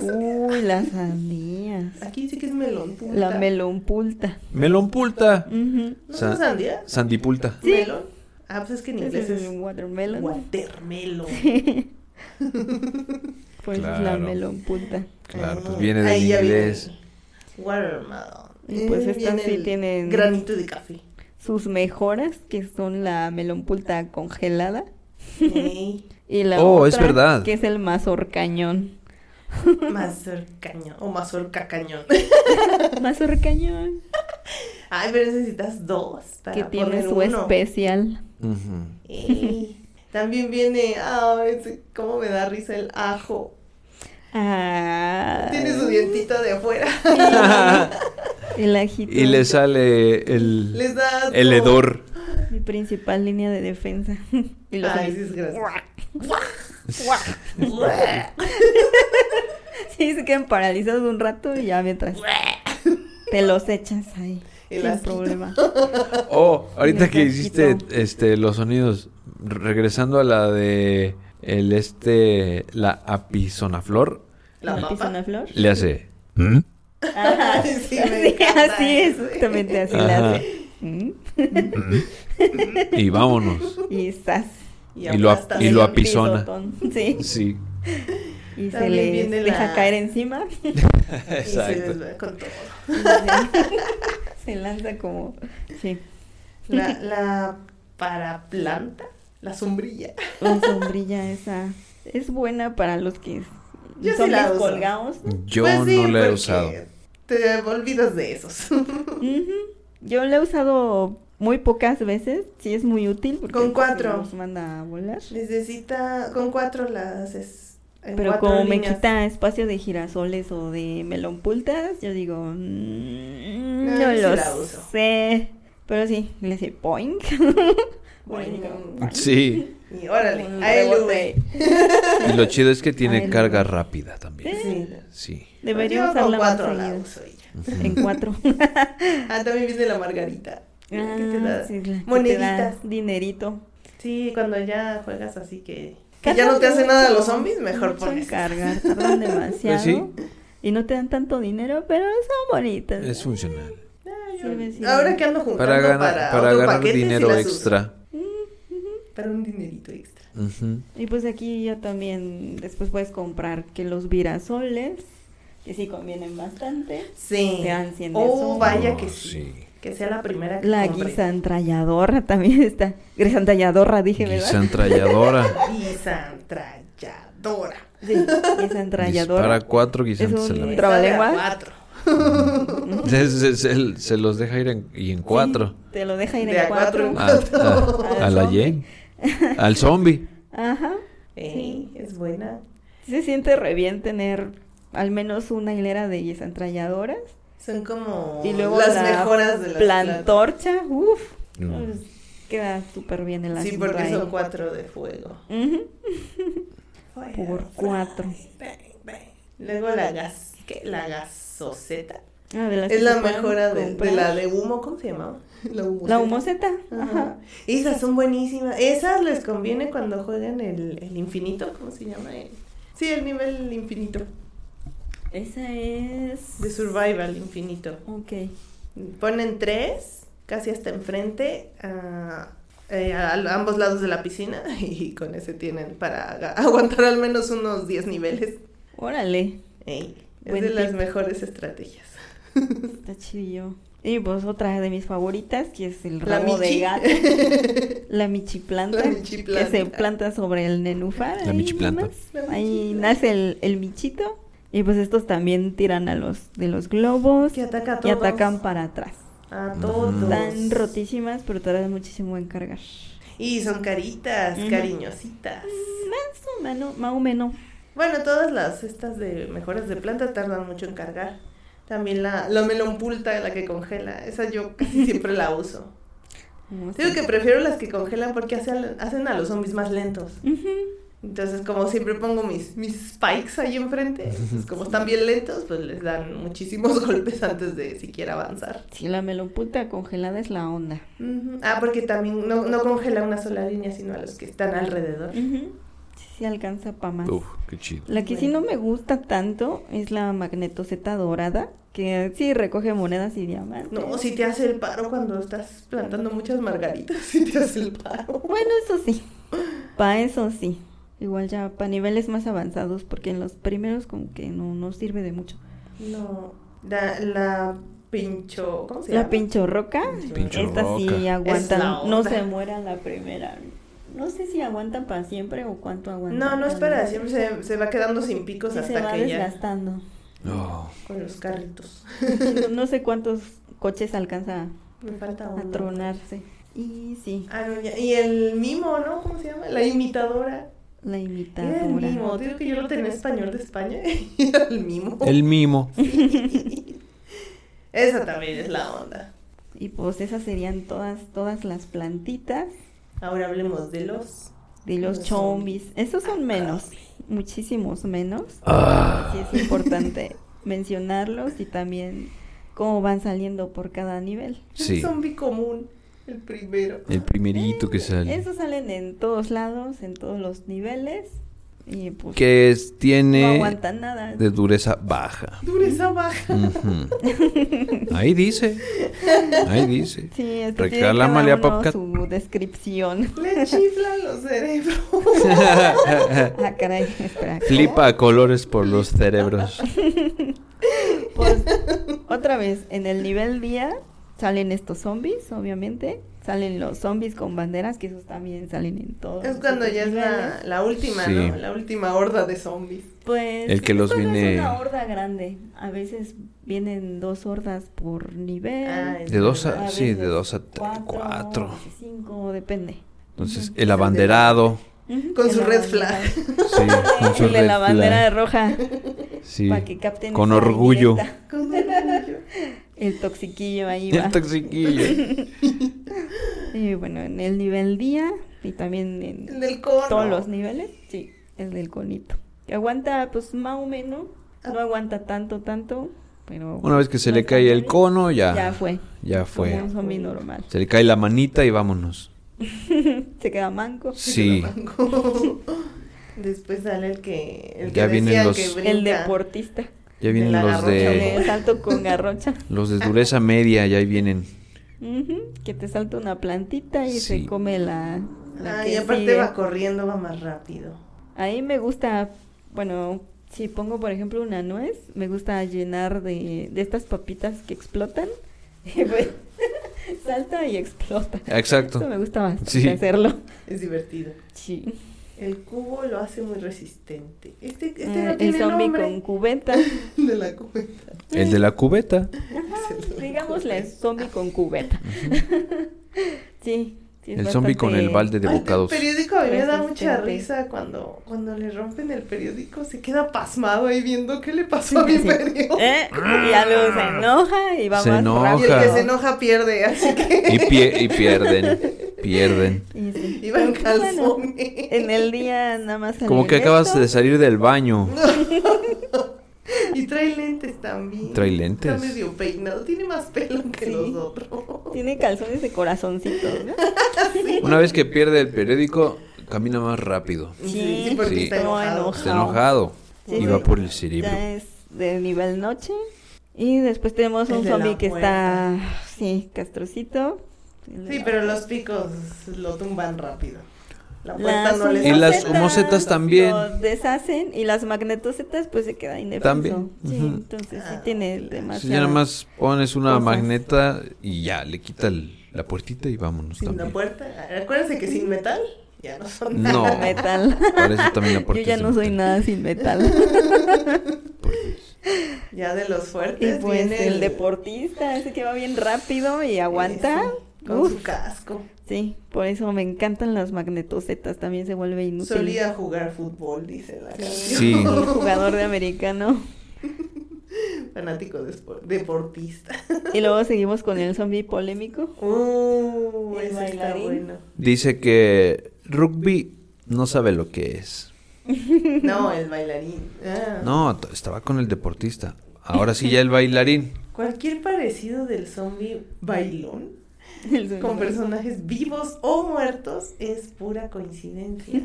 Uy, las sandías. Aquí sí que es melón. punta. La melonpulta. melonpulta. Ujú. ¿No Sa- son sandías? Sandipulta. Sí. ¿Melón? Ah, pues es que en inglés es es el watermelon. watermelon. Pues es la Claro. melonpulta. Claro, pues Ah, viene del ahí ya viene inglés. el Watermelon. Y pues Eh, estas sí tienen- Granito de café. Sus mejoras, que son la melonpulta congelada. Ey, Y la Oh, otra, es verdad. que es el mazor cañón. mazor cañón. O mazorca cañón. mazor cañón. Ay, pero necesitas dos para Que tiene poner su uno. especial. También viene, ay, cómo me da risa el ajo. Ah, Tiene su dientito de afuera. El ajito. Y le sale el, Les da asco. el hedor. Mi principal línea de defensa. y los Ay, sí es gracioso. Sí, se quedan paralizados un rato y ya mientras te los echas ahí. El sin asquito. problema. Oh, ahorita que hiciste este los sonidos, regresando a la de el este la apisonaflor, La ¿La papa. pisona flor? le hace ¿Mm? Ajá. Sí, Sí, me encanta así eso. exactamente así le Ajá. hace. ¿Mm? y vámonos. Y zas. Y lo ap- y lo pisotón. Sí. Sí, Y se viene deja la- caer encima. Y se exacto. les va con todo. Y se- se lanza como. Sí. La, la paraplanta, la sombrilla. La sombrilla esa es buena para los que Yo sí son la uso. colgados. Yo Pues sí, no la he usado. Te olvidas de esos. Yo la he usado muy pocas veces. Sí es muy útil. Porque Con cuatro. Nos manda a volar. Necesita, con cuatro las haces. en Pero como me quita espacio de girasoles o de melonpultas, yo digo, mm, No, no yo sí lo la uso. sé. Pero sí, le hace poink. Boing. Sí, Y órale, a y lo chido es que tiene Ay, carga no. rápida también. Sí. Sí. Debería usarla más cuatro la seguido. uso ya. En cuatro. Ah, también viene la margarita. Ah, que te da sí, la que te da moneditas. dinerito. Sí, cuando ya juegas así que, que ya no te hace nada los zombies, mejor pones. en cargar, tardan demasiado. Pues sí. Y no te dan tanto dinero, pero son bonitas. Es funcional. Ah, yo- sirve. Ahora que ando juntando Para para, ganar, para otro ganar sí dinero extra. Para un dinerito extra. Ujú. Y pues aquí ya también después puedes comprar que los virasoles, que sí convienen bastante. Sí. Te dan 100 de Oh, vaya Oh, que sí. Sí. Que sea la primera que La compre. guisantralladora también está. Guisantralladora dije, ¿verdad? Guisantralladora. Guisantralladora. Sí, guisantralladora. Dispara cuatro guisantes Es a la un vez. tra- ¿Trabalengua? Sabe a cuatro. Se, se- se- se los deja ir en, y en cuatro. Te lo deja ir De en a cuatro cuatro. en A, a- a Al la zombie. Jen. Al zombie. Ajá. Ey, es buena. Se siente re bien tener al menos una hilera de desentrañadoras. Son como Y luego las la mejoras de las plantorcha. Uf. Mm. pues, queda súper bien el Sí, porque ahí. son cuatro de fuego. Por cuatro. Bang, bang. Luego la gas, ¿qué? La gasoseta. Ah, de las Es que la mejora de, la de humo, ¿cómo se llamaba? La humoseta. La humoseta. Ajá. Ajá. Esas son buenísimas. Esas les conviene cuando juegan el, el infinito, ¿cómo se llama? El- sí, el nivel infinito. Esa es. De survival infinito. Ok. Ponen tres, casi hasta enfrente, a, eh, a- a ambos lados de la piscina y con ese tienen para aguantar al menos unos 10 niveles. Órale. Ey, es Buen de las mejores estrategias. Está chidillo. Y pues otra de mis favoritas, que es el La rabo de gato. La michiplanta. La michiplanta. Que se planta sobre el nenúfar. La ahí michiplanta. nomás. La Ahí nace el, el michito. Y pues estos también tiran a los de los globos. Que ataca a y todos. atacan para atrás. A todos. Están rotísimas, pero tardan muchísimo en cargar. Y son caritas, cariñositas. Más o menos, más o menos. Bueno, todas las estas de mejoras de planta tardan mucho en cargar. También la, la melonpulta, la que congela, esa yo casi siempre la uso. Digo que prefiero las que congelan porque hacen, hacen a los zombies más lentos. Entonces, como siempre pongo mis, mis spikes ahí enfrente, pues como están bien lentos, pues les dan muchísimos golpes antes de siquiera avanzar. Sí, la melonputa congelada es la onda. Ah, porque también no, no congela una sola línea, sino a los que están alrededor. Ujú. Sí, sí alcanza para más. Uf, qué chido. La que sí no me gusta tanto es la magnetoseta dorada, que sí recoge monedas y diamantes. No, si te hace el paro cuando estás plantando muchas margaritas, si te hace el paro. Bueno, eso sí. Para eso sí. Igual ya para niveles más avanzados, porque en los primeros como que no, no sirve de mucho. No, la, la pincho, ¿cómo se llama? La pinchorroca, Pincho esta sí roca. Aguantan, no se muera la primera. No sé si aguantan para siempre o cuánto aguantan. No, no espera, para- siempre se, se va quedando sin picos Sí, hasta se va que ya desgastando. Oh, con los carritos. No, no sé cuántos coches alcanza Me falta a tronarse. Y sí, Ah, no, ya. Y el mimo, ¿no? ¿Cómo se llama? La imitadora. La Era el imitadora. mimo. Digo que yo lo tenía en español de España. Era el mimo. el mimo. Esa también es la onda. Y pues esas serían todas, todas las plantitas Ahora hablemos de los. de los chombis. Esos son menos, muchísimos menos. Ah, Sí es importante mencionarlos y también cómo van saliendo por cada nivel. sí. El zombie común. El primero. El primerito que sale. Esos salen en todos lados, en todos los niveles. Y pues Que es- no tiene aguantan nada. de dureza baja. Dureza baja. Ahí dice. Ahí dice. Sí, es que tiene Reclámale a Popcat. su descripción. Le chiflan los cerebros. ah, caray, espera. Flipa a colores por los cerebros. Pues, otra vez, en el nivel día salen estos zombies, obviamente. Salen los zombies con banderas, que esos también salen en todos. Es cuando ya es la, la última, Sí. ¿no? La última horda de zombies. Pues, El que los viene- Es una horda grande. A veces vienen dos hordas por nivel. Ah, De dos a- sí, de dos a cuatro. a veces cinco, depende. Entonces, el abanderado. Con su red abanderado. Sí, con su El de la red bandera flag. roja. Sí. Para que capten Con orgullo. Con orgullo. El toxiquillo ahí va. El toxiquillo. Y bueno, en el nivel día y también en El del cono. todos los niveles, sí, el del conito. Que aguanta, pues más o menos, no aguanta tanto, tanto, pero... Una vez que se le cae el cono, ya. Ya fue. Ya fue. Como un zombie normal. Se le cae la manita y vámonos. Se queda manco. Sí. Después sale el que. El Ya que vienen los- que. El deportista. Ya vienen la los garrocha, de salto con garrocha. los de dureza media, ya ahí vienen. Que te salta una plantita y Sí. se come la... la Ah, que y aparte sigue. va corriendo, va más rápido. Ahí me gusta, bueno, si pongo por ejemplo una nuez, me gusta llenar de, de estas papitas que explotan. Y pues, salta y explota. Exacto. Eso me gusta bastante Sí. hacerlo. Es divertido. Sí. El cubo lo hace muy resistente. Este, este Ah, no el tiene zombie nombre. con cubeta. De la cubeta. El de la cubeta. Digámosle zombie con cubeta. sí. El zombie con el balde de bocados. El periódico a mí me da mucha risa cuando, cuando le rompen el periódico, se queda pasmado ahí viendo qué le pasó a mi Sí. periódico. ¿Eh? Y ya luego se enoja y va Se más enoja. Y el rápido. que se enoja pierde, así que Y, pie- y pierden. Pierden. Y sí. iba en pues, bueno, en el día nada más Como que acabas esto. de salir del baño. Y trae lentes también. Trae lentes. Está medio peinado, tiene más pelo que Sí. los otros. Tiene calzones de corazoncitos, ¿no? Una vez que pierde el periódico, camina más rápido. Sí, sí, porque Sí. está enojado. Está enojado. Sí, Y va por el cerebro. Ya es de nivel noche. Y después tenemos El un zombie que está, sí, castrocito. Sí, pero los picos lo tumban rápido. La puerta Las no les Y las humosetas también. Lo deshacen y las magnetosetas pues se queda indefenso. También, Sí, ujú. entonces sí Ah, tiene claro. demasiado. Si ya nada más pones una cosas. magneta y ya, le quita el- la puertita y vámonos Sin la también. puerta. Acuérdense que sin metal ya no son No. nada. metal. Por eso también la puerta Yo ya no soy metal. nada sin metal. Ya de los y fuertes pues viene el deportista, ese que va bien rápido y aguanta. Con Uf, su casco. sí, por eso me encantan las magnetosetas, también se vuelve inútil. Solía jugar fútbol, dice la canción. Sí. Un jugador de americano. Fanático de deportista. Y luego seguimos con el zombie polémico. Uh, El ese está bailarín. bueno. Dice que rugby no sabe lo que es. No, el bailarín. Ah. No, estaba con el deportista. Ahora sí ya el bailarín. Cualquier parecido del zombie bailón con personajes vivos o muertos es pura coincidencia.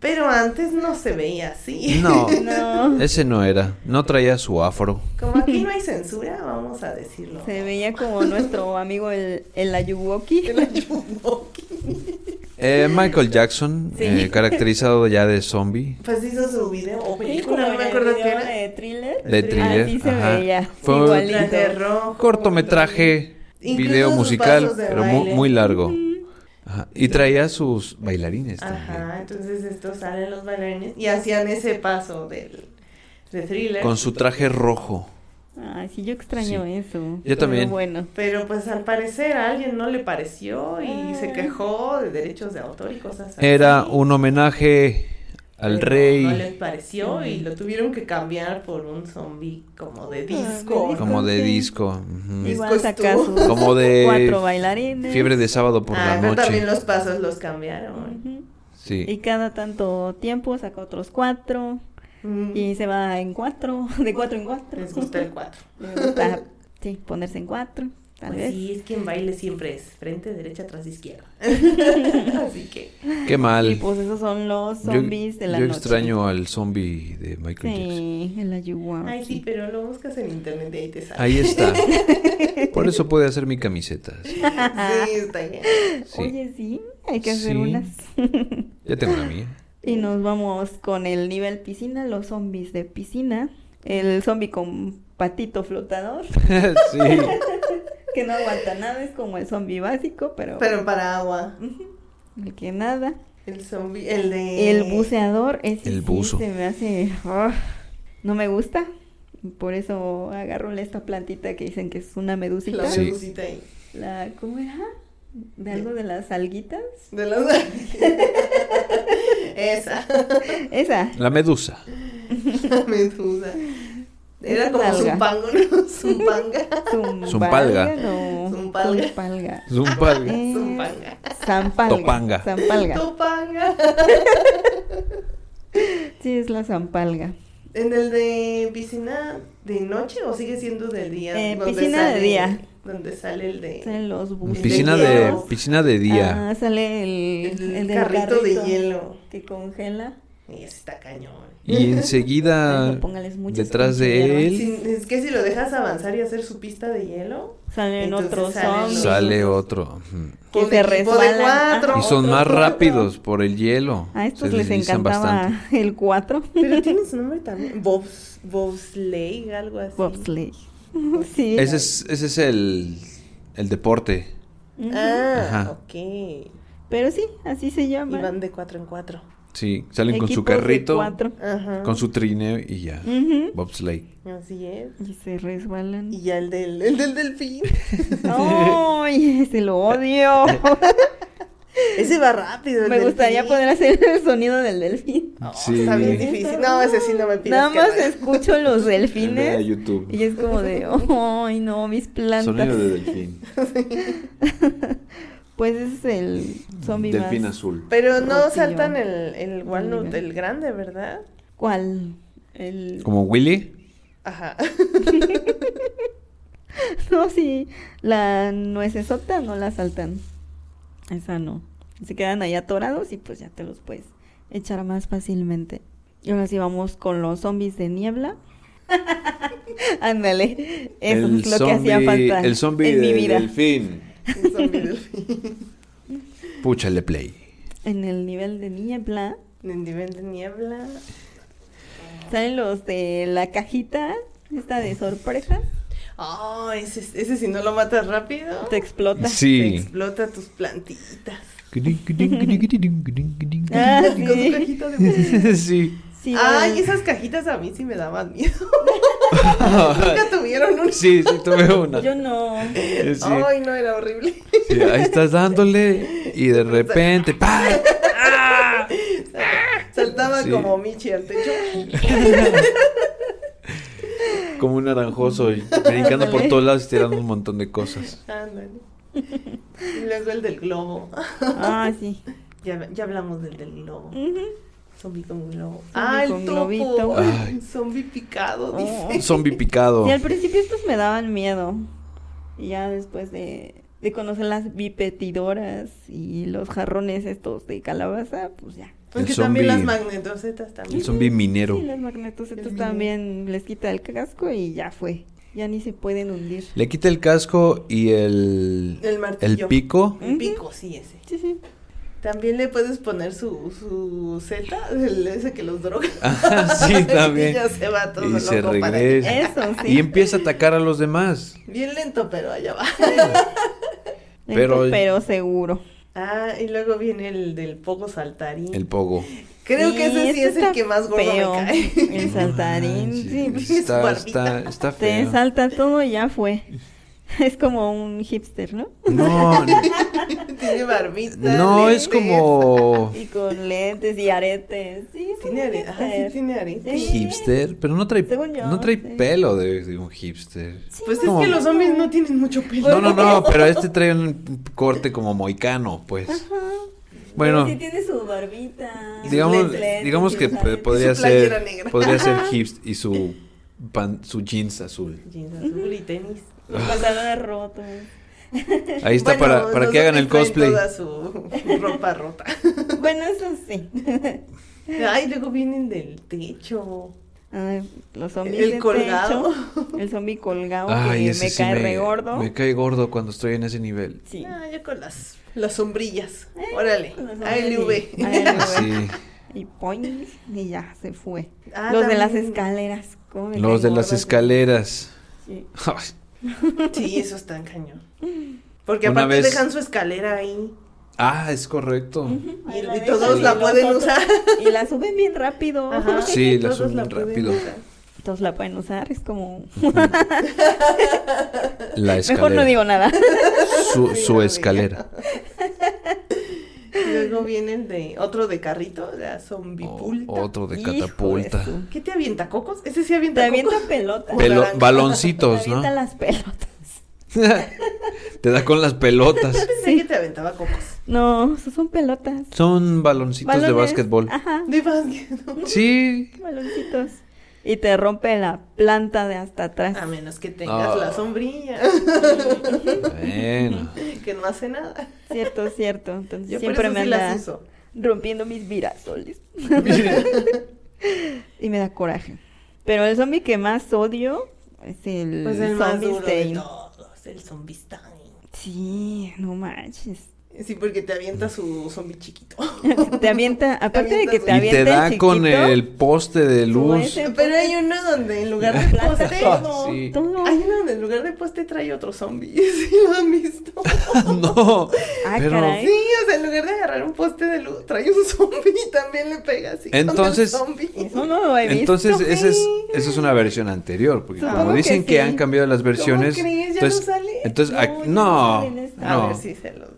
Pero antes no se veía así. No, No. ese no era. No traía su afro. Como aquí no hay censura, vamos a decirlo. Se veía como nuestro amigo el, el Ayuwoki. El Ayuwoki. Eh, Michael Jackson, Sí. eh, caracterizado ya de zombie. Pues hizo su video o película, no me acuerdo qué era. de thriller. De thriller. Así se ajá. veía. Fue rojo. cortometraje, video musical, pero muy, muy largo. Ajá. Y traía sus bailarines Ajá, también. entonces estos salen los bailarines y hacían ese paso del de thriller. Con su traje rojo. Ay, sí, yo extraño Sí. eso. Yo también. Pero bueno. Pero pues al parecer a alguien no le pareció y Ah. se quejó de derechos de autor y cosas así. Era un homenaje al Pero rey, No les pareció y lo tuvieron que cambiar por un zombie como de Ah, disco. de como de disco. ujú. Disco Igual saca estuvo. sus Como de cuatro bailarines. Fiebre de sábado por ah, la pero noche. también los pasos los cambiaron. Ujú. Sí. Y cada tanto tiempo saca otros cuatro. Mm, Y se va en cuatro. De cuatro en cuatro. Les gusta el 4. Le gusta, sí, ponerse en cuatro. Tal Pues vez. sí, es que en baile siempre es frente, derecha, atrás, izquierda. Así que Qué mal. Y pues esos son los Yo, zombies de la yo noche. extraño al zombie de Michael Jackson. Sí, el Ayuwoki. Ay, sí, pero lo buscas en internet y ahí te sale. Ahí está. Por eso puede hacer mi camiseta. Sí. Sí, está bien. Sí. Oye, sí, hay que hacer Sí. unas. Ya tengo la mía. y nos vamos con el nivel piscina, los zombies de piscina. El zombie con patito flotador, sí. Que no aguanta nada, es como el zombie básico, pero, Pero para agua. el que nada. El zombie, el de... El buceador, ese El sí buzo. se me hace... ah, no me gusta. Por eso agarro esta plantita que dicen que es una medusita. La Sí. medusita ahí. La, ¿Cómo era? ¿De algo de las alguitas? De las... Esa. Esa. La medusa. La medusa. Era como zumpango, ¿no? Zumpanga. Zumpalga. No. Zumpalga. Zumpalga. Zumpalga. Eh, Zumpanga. Zampalga. Topanga. Zampalga. Topanga. Sí, es la zampalga. ¿En el de piscina de noche o sigue siendo del día? Eh, Donde piscina de día. Donde sale el de... Salen los buses. Piscina de de, piscina de día. Ah, sale el, El el del carrito de hielo. Que congela. Y ese está cañón. Y enseguida, detrás de él, Si- es que si lo dejas avanzar y hacer su pista de hielo, Salen otros salen sale otro. Que se resbalan. cuatro. Y son más cuatro. rápidos por el hielo. A estos Se les deslizan encantaba bastante. el 4. Pero tiene su nombre también. Bobs, Bobsleigh, algo así. Bobsleigh. Sí. Ese es, ese es el, el deporte. Ah, Ajá. ok. Pero sí, así se Y llama. van de cuatro en cuatro. Sí, salen con su de carrito, con su trineo y ya. Ujú. Bobsleigh. Así es. Y se resbalan. Y ya el del, el del delfín. ¡Ay! ese lo odio. Ese va rápido. el Me gustaría poder hacer el sonido del delfín. No, Sí. Está bien difícil. No, ese sí no me pides Nada más escucho los delfines YouTube. y es como de, ¡ay no, mis plantas! Sonido de delfín. Pues ese es el zombie delfín más... azul. Pero no Rotillo. saltan el, el walnut, el grande, ¿verdad? ¿Cuál? El... Como Willy. Ajá. No, sí, la nuecesota no la saltan. Esa no. Se quedan ahí atorados y pues ya te los puedes echar más fácilmente. Y ahora sí vamos con los zombies de niebla. Ándale, eso el es lo que hacía falta El zombie en mi vida. delfín. Púchale play. En el nivel de niebla En nivel de niebla. salen los de la cajita, esta de sorpresa, Oh, ese, ese si no lo matas rápido, te explota. te Sí. explota tus plantitas. Ah, Con su sí. cajita de música. sí. Sí, Ay, esas cajitas a mí sí me daban miedo. Nunca tuvieron un... Sí, sí, tuve una. Yo no. Sí. Ay, no, era horrible. Sí, ahí estás dándole y de repente ¡pa! Saltaba Sí. como Michi al techo. como un naranjoso y brincando por Ándale. todos lados y tirando un montón de cosas. Ándale. Y luego el del globo. Ah, sí. Ya, ya hablamos del del globo. Ujú. Zombie con globo. Zombie ah, el topo. Zombie picado, Oh. dice. Zombie picado. Y al principio estos me daban miedo. Y ya después de, de conocer las bipetidoras y los jarrones estos de calabaza, pues ya. Porque El también las zombie- magnetosetas también. El zombie minero. Sí, las magnetos El estos minero. también les quita el casco y ya fue. Ya ni se pueden hundir. Le quita el casco y el, El martillo. el pico. El pico, sí, ese. Sí, sí. También le puedes poner su, su Z, el ese que los droga. Ajá, sí, Y también. ya se va todo Y se loco para regresa. allá. Eso, sí. Y empieza a atacar a los demás. Bien lento, pero allá va. Pero- Pero, pero seguro. Ah, y luego viene el del poco saltarín. El pogo. Creo Sí, que ese sí este es el que más gordo feo. me cae. El saltarín, Ay, sí. Está, está, está Te feo. salta todo y ya fue. Es como un hipster, ¿no? No, Tiene barbita. no es como Y con lentes y aretes. Sí, es Tiene un arete. Ah, sí, hipster. tiene arete. Sí. hipster, pero no trae, Según yo, no trae sí. pelo de, de un hipster. Pues es que los zombies no tienen mucho pelo. No, no, no, pero este trae un corte como moicano, pues. Bueno, sí tiene su barbita. digamos, lentes digamos que aretes. podría ser, negra. podría ser hipster y su pan, su jeans azul. Jeans azul y tenis. Los pantalones rotos. Ahí está Bueno, para, para que hagan el cosplay. Toda su ropa rota. Bueno, eso sí. Ay, luego vienen del techo. Ay, los zombies El de colgado. techo, el zombie colgado Ay, que ese me sí cae me, re gordo. me cae gordo cuando estoy en ese nivel. Sí. Ah, yo con las, las sombrillas. Eh, Órale. ALV. Sí. Y poing, y ya se fue. Ah, los de las escaleras. ¿cómo me Los de las escaleras. Sí. Sí, eso está en cañón. Porque Una aparte vez- dejan su escalera ahí. Ah, es correcto. Y- la todos la pueden otros- usar. Y la suben bien rápido. Ajá. Sí, la Todos suben bien pueden rápido. usar. Todos la pueden usar, es como... La escalera. Mejor no digo nada. Su, escalera. Luego vienen de otro de carrito, de zombipulta. O- otro de de catapulta. ¿Qué te avienta, cocos? Ese sí avienta Te avienta cocos. pelotas. Pelo- naranja. baloncitos, Te ¿no? avienta las pelotas. Te da con las pelotas. Pensé Sí. que te aventaba cocos. No, son pelotas. Son baloncitos de Balones. básquetbol. Ajá, De básquet. ¿no? Sí. baloncitos. Y te rompe la planta de hasta atrás. A menos que tengas Ah. la sombrilla, Bueno. que no hace nada. Cierto, cierto. Entonces Yo siempre me sí anda rompiendo mis virasoles. y me da coraje. Pero el zombie que más odio es el, Pues el más zombie duro de Stain. todos, el zombie Stein. Sí, no manches. Sí, porque te avienta su zombie chiquito. te avienta, aparte de que te Y avienta te da el con el poste de luz. Pero hay uno donde en lugar de poste, todo, Sí. todo. hay uno donde en lugar de poste trae otro zombie. ¿Sí lo han visto? no. Ah, pero- caray. Sí, o sea, en lugar de agarrar un poste de luz, trae un zombie y también le pega así. con el Entonces- zombie. Eso no lo he visto. Entonces, esa es, esa es una versión anterior, porque como dicen que, sí. han cambiado las versiones, ¿Cómo crees? ¿Ya entonces, no sale? entonces No, no, no. A ver si se los.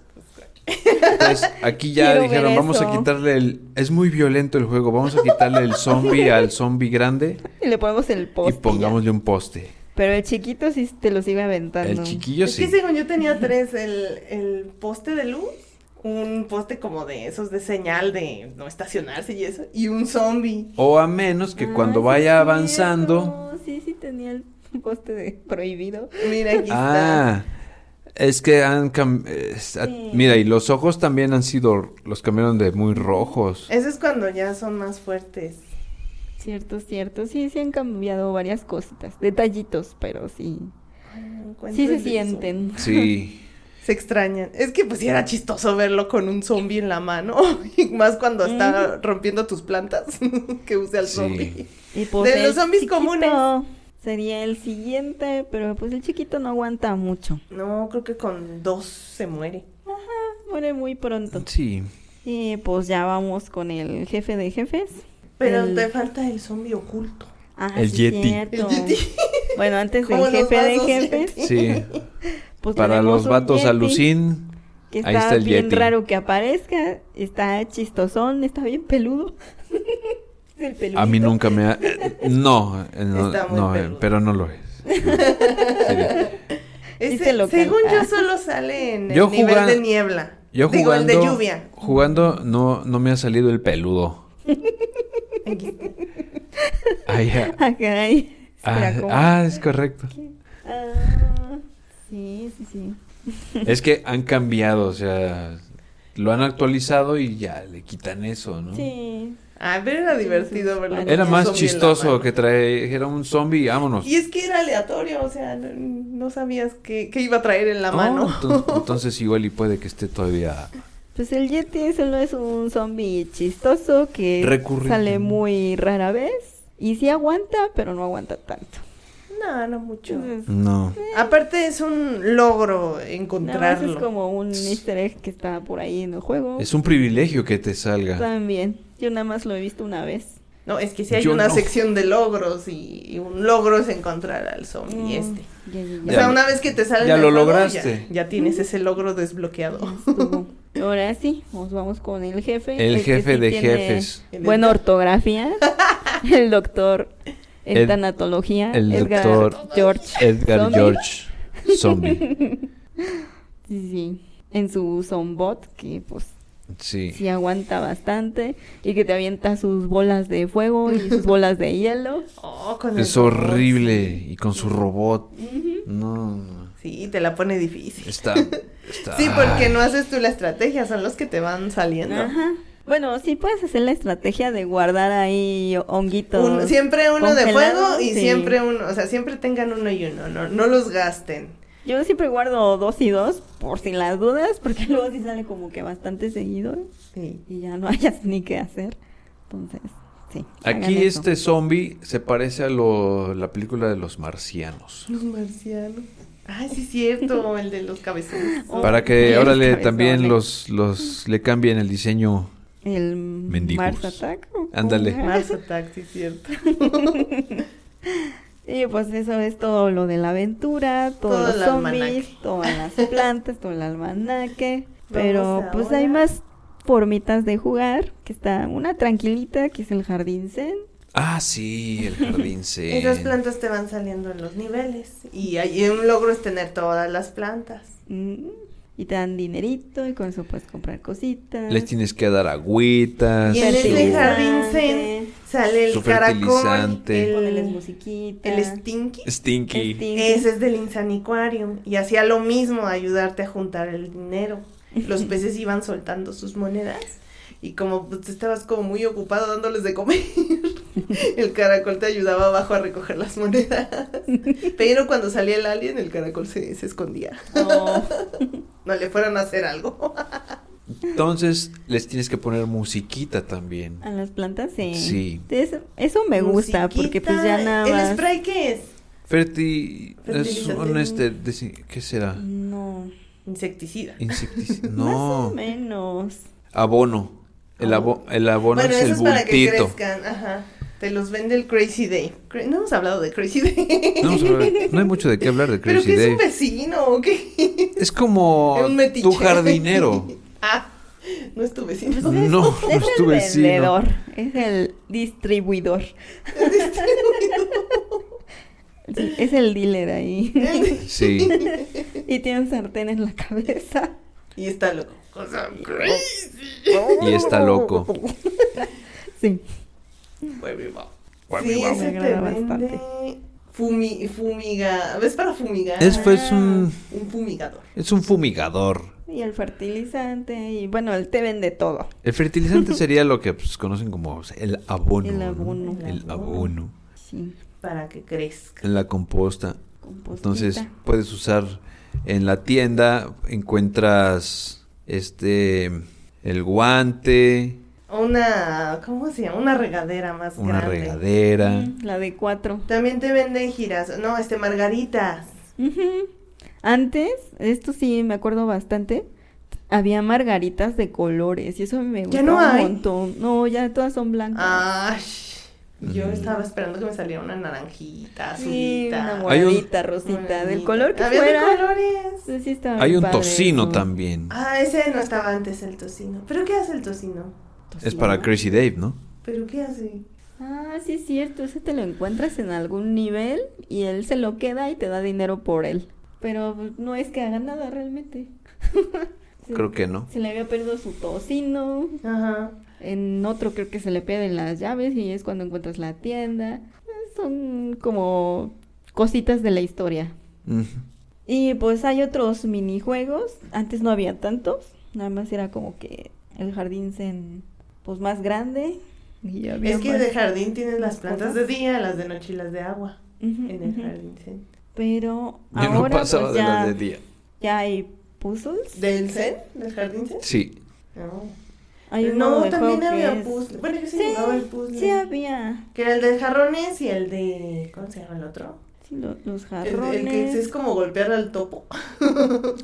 Entonces, aquí ya Quiero dijeron, vamos a eso". quitarle el, es muy violento el juego, vamos a quitarle el zombie al zombie grande Y le ponemos el y poste. pongámosle un poste. Pero el chiquito sí te lo sigue aventando. El chiquillo es sí. que según yo tenía tres, el, el poste de luz, un poste como de esos de señal de no estacionarse y eso, y un zombie. O a menos que Ah, cuando sí vaya es avanzando, cierto. Sí, sí tenía el poste de prohibido. Mira, aquí está. Es que han cam- es- a- Sí. mira, y los ojos también han sido, los cambiaron de muy rojos. Eso es cuando ya son más fuertes. Cierto, cierto. Sí, sí han cambiado varias cositas. Detallitos, pero sí. Sí se sienten. Sí. Se extrañan. Es que pues sí era chistoso verlo con un zombie en la mano. Y más cuando está rompiendo tus plantas. que use al Sí. zombie. Y pues De los zombies chiquito comunes. Sería el siguiente, pero pues el chiquito no aguanta mucho. No, creo que con dos se muere. Muere muy pronto. Sí. Y pues ya vamos con el jefe de jefes. Pero El- te falta el zombie oculto. El Ah, sí, Yeti. cierto. El Yeti. Bueno, antes del jefe de jefes, Yeti. Sí. pues Para los vatos alucin, Que ahí está, está el bien Yeti. raro que aparezca. Está chistosón, está bien peludo. a mí nunca me ha... No, no, eh, pero no lo es. Sí. Ese, según canta. yo solo sale en el Yo nivel de niebla. Yo Digo, jugando, el de lluvia. jugando no, no me ha salido el peludo. Ay, ah, Ah. Espera, ah, ah, es correcto. Ah, sí, sí, sí. Es que han cambiado, o sea, lo han actualizado y ya le quitan eso, ¿no? Sí. Ah, pero era divertido verlo. Era más chistoso que trae, era un zombie, vámonos. Y es que era aleatorio, o sea, no, no sabías qué, qué iba a traer en la Oh, mano. enton- Entonces igual y puede que esté todavía... Pues el Yeti solo es un zombie chistoso que Recurrente. sale muy rara vez. Y sí aguanta, pero no aguanta tanto. No, no mucho. Entonces, No. Aparte es un logro encontrarlo. es como un easter egg que está por ahí en el juego. Es un privilegio que te salga. También. Yo nada más lo he visto una vez. No, es que si hay Yo una no. sección de logros y, y un logro es encontrar al zombie Mm, este. Ya, ya, O ya. Sea, lo- una vez que te sale ya lo juego, lograste. Ya, ya tienes ese logro desbloqueado. Ahora sí, nos vamos con el jefe. El jefe sí de jefes. Buena ortografía. el doctor en El- tanatología. el Edgar doctor George. Edgar Zombie. George Zombie. Sí, sí. En su zombot, que pues Sí. sí aguanta bastante. Y que te avienta sus bolas de fuego y sus bolas de hielo. Oh, con el Es robot, horrible. sí. Y con su robot. No. Sí, te la pone difícil. Está. está- Sí, porque no haces tú la estrategia, son los que te van saliendo. Ajá. Bueno, sí puedes hacer la estrategia de guardar ahí honguitos. Un- siempre uno de fuego y sí. siempre uno, o sea, siempre tengan uno y uno, no, no los gasten. Yo siempre guardo dos y dos por si las dudas, porque luego sí sale como que bastante seguido Sí. y ya no hayas ni qué hacer. Entonces, sí. Aquí eso. este zombie se parece a lo, la película de los marcianos. Los marcianos. Ay, sí es cierto, el de los cabezones. Oh, Para que ahora le también los, los le cambien el diseño. El Mendigos. Mars Attack. ¿o cómo Ándale. Mars Attack, sí es cierto. Y pues eso es todo lo de la aventura, todos Todo los zombies, todas las plantas, todo el almanaque. Pero pues ahora. hay más formitas de jugar, que está una tranquilita, que es el jardín zen. Ah, sí, el jardín zen. Esas plantas te van saliendo en los niveles. Y ahí un logro es tener todas las plantas. Mm, Y te dan dinerito y con eso puedes comprar cositas. Les tienes que dar agüitas. Y en ese jardín zen sale el caracol. Ponerles el, musiquita. el stinky. Stinky. Stinky. Ese es del Insaniquarium. Y hacía lo mismo, ayudarte a juntar el dinero. Los peces iban soltando sus monedas. Y como pues, estabas como muy ocupado dándoles de comer, el caracol te ayudaba abajo a recoger las monedas. Pero cuando salía el alien, el caracol se, se escondía. Oh, No le fueron a hacer algo. Entonces les tienes que poner musiquita también. A las plantas, sí. Sí. Eso, eso me gusta, porque pues ya nada ¿El más... spray qué es? Ferti es un este ¿qué será? No, Insecticida. Insecticida. más o No, menos. abono. El, abo- el abono bueno, es eso el es para que bultito. crezcan. Ajá. Te los vende el Crazy Day. No hemos hablado de Crazy Day. No, no hay mucho de qué hablar de ¿Pero Crazy qué es un vecino o qué? Es como Un tu jardinero. no es tu vecino. No, no es es tu el vecino. vendedor, es el distribuidor. Sí, es el dealer ahí. Sí. y tiene un sartén en la cabeza. y está loco. Cosa crazy. Y está loco. Sí. Sí, ese Me te bastante. fumi, fumiga. ¿Ves para fumigar? Es, pues, un, Un fumigador. es un fumigador. Y el fertilizante, y bueno, él te vende todo. El fertilizante sería lo que pues, conocen como el abono. El ¿no? abono. El abono. Sí, Para que crezca. En la composta. compostita. Entonces puedes usar en la tienda, encuentras este el guante, Una, ¿cómo se llama? Una regadera más una grande. regadera. Mm, La de cuatro. También te venden giras, no, este, margaritas. Ujú. Antes, esto sí me acuerdo bastante, había margaritas de colores y eso me ¿Ya gustaba no hay? un montón. No, ya todas son blancas. Ay, yo Mm. estaba esperando que me saliera una naranjita, sí, azulita. una Hay un- moradita, rosita, del color que Había fuera. de colores. Sí, sí estaba Hay un padre tocino eso. también. Ah, ese no estaba antes el tocino. ¿Pero qué hace el tocino? Es para Crazy Dave, ¿no? ¿Pero qué hace? Ah, sí es cierto, ese te lo encuentras en algún nivel y él se lo queda y te da dinero por él. Pero no es que haga nada realmente. Creo que no. Se le había perdido su tocino. Ajá. En otro creo que se le pierden las llaves y es cuando encuentras la tienda. Son como cositas de la historia. Y pues hay otros minijuegos. Antes no había tantos. Nada más era como que el jardín zen pues más grande. Y había Es que más- de jardín tienes las plantas cosas. de día, las de noche y las de agua. Ujú, En el ujú. jardín, sí. Pero Yo no ahora pasaba pues, de ya, las de día. ya hay puzzles. ¿Del zen? ¿Del jardín zen? Sí. No. Hay un no, de también había es- puzzle. Bueno, yo sí, Sí, jugaba el puzzle. sí había. Que era el de jarrones y el de. ¿Cómo se llama el otro? Sí, lo- los El, jarrones. el que es como golpear al topo.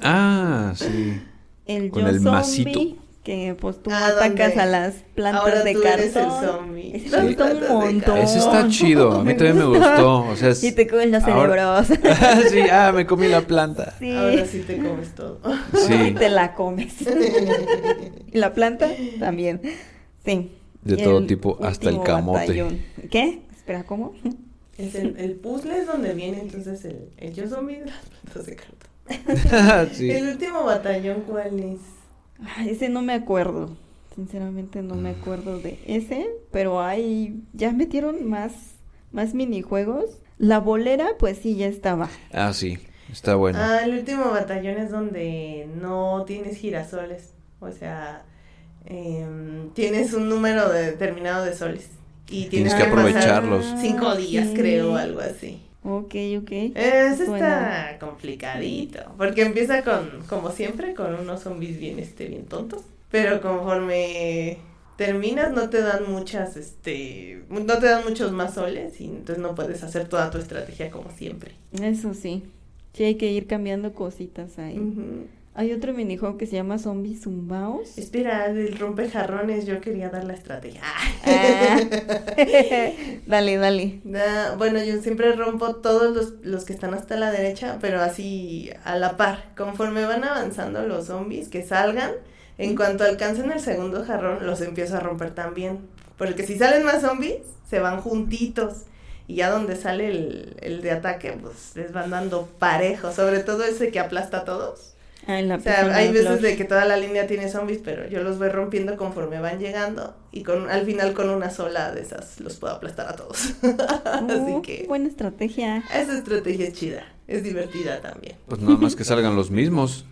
Ah, sí. El Con yo el zombie, masito. Que pues tú Ah, atacas a las plantas Ahora de tú eres el cartón. zombie. Me gustó un montón. Ese está chido. A mí también me gustó. O sea, es- Y te comen los ahora- cerebros. sí, ah, me comí la planta. sí. Ahora sí te comes todo. Sí. Y te la comes. y la planta también. Sí. De Y todo tipo, hasta el camote. batallón. ¿Qué? Espera, ¿cómo? Es el, el puzzle es donde viene entonces el, el yo zombie de las plantas de cartón. sí. El último batallón, ¿cuál es? Ay, ese no me acuerdo. Sinceramente no me acuerdo de ese, pero hay ya metieron más más minijuegos. La bolera pues sí ya estaba. Ah, sí. Está bueno. Ah, el último batallón es donde no tienes girasoles. O sea, em, tienes un número de- determinado de soles. Y tienes, Tienes que aprovecharlos. cinco días, ok. creo, algo así. Ok, ok. Suena- está complicadito, porque empieza con, como siempre, con unos zombies bien, este, bien tontos, pero conforme terminas no te dan muchas, este, no te dan muchos más soles y entonces no puedes hacer toda tu estrategia como siempre. Eso sí. Sí hay que ir cambiando cositas ahí. Ujú. Hay otro minijuego que se llama Zombies Zumbaos. Espera, el rompejarrones, yo quería dar la estrategia. Ah. dale, dale. Da- bueno, yo siempre rompo todos los, los que están hasta la derecha, pero así a la par. Conforme van avanzando los zombies que salgan, en cuanto alcancen el segundo jarrón, los empiezo a romper también. Porque si salen más zombies, se van juntitos. Y ya donde sale el, el de ataque, pues les van dando parejo. Sobre todo ese que aplasta a todos. Ah, en la O sea, hay veces flor. de que toda la línea tiene zombies, pero yo los voy rompiendo conforme van llegando. Y con al final con una sola de esas los puedo aplastar a todos. Así Oh, que Buena estrategia. esa estrategia es chida. Es divertida también. Pues nada más que salgan los mismos.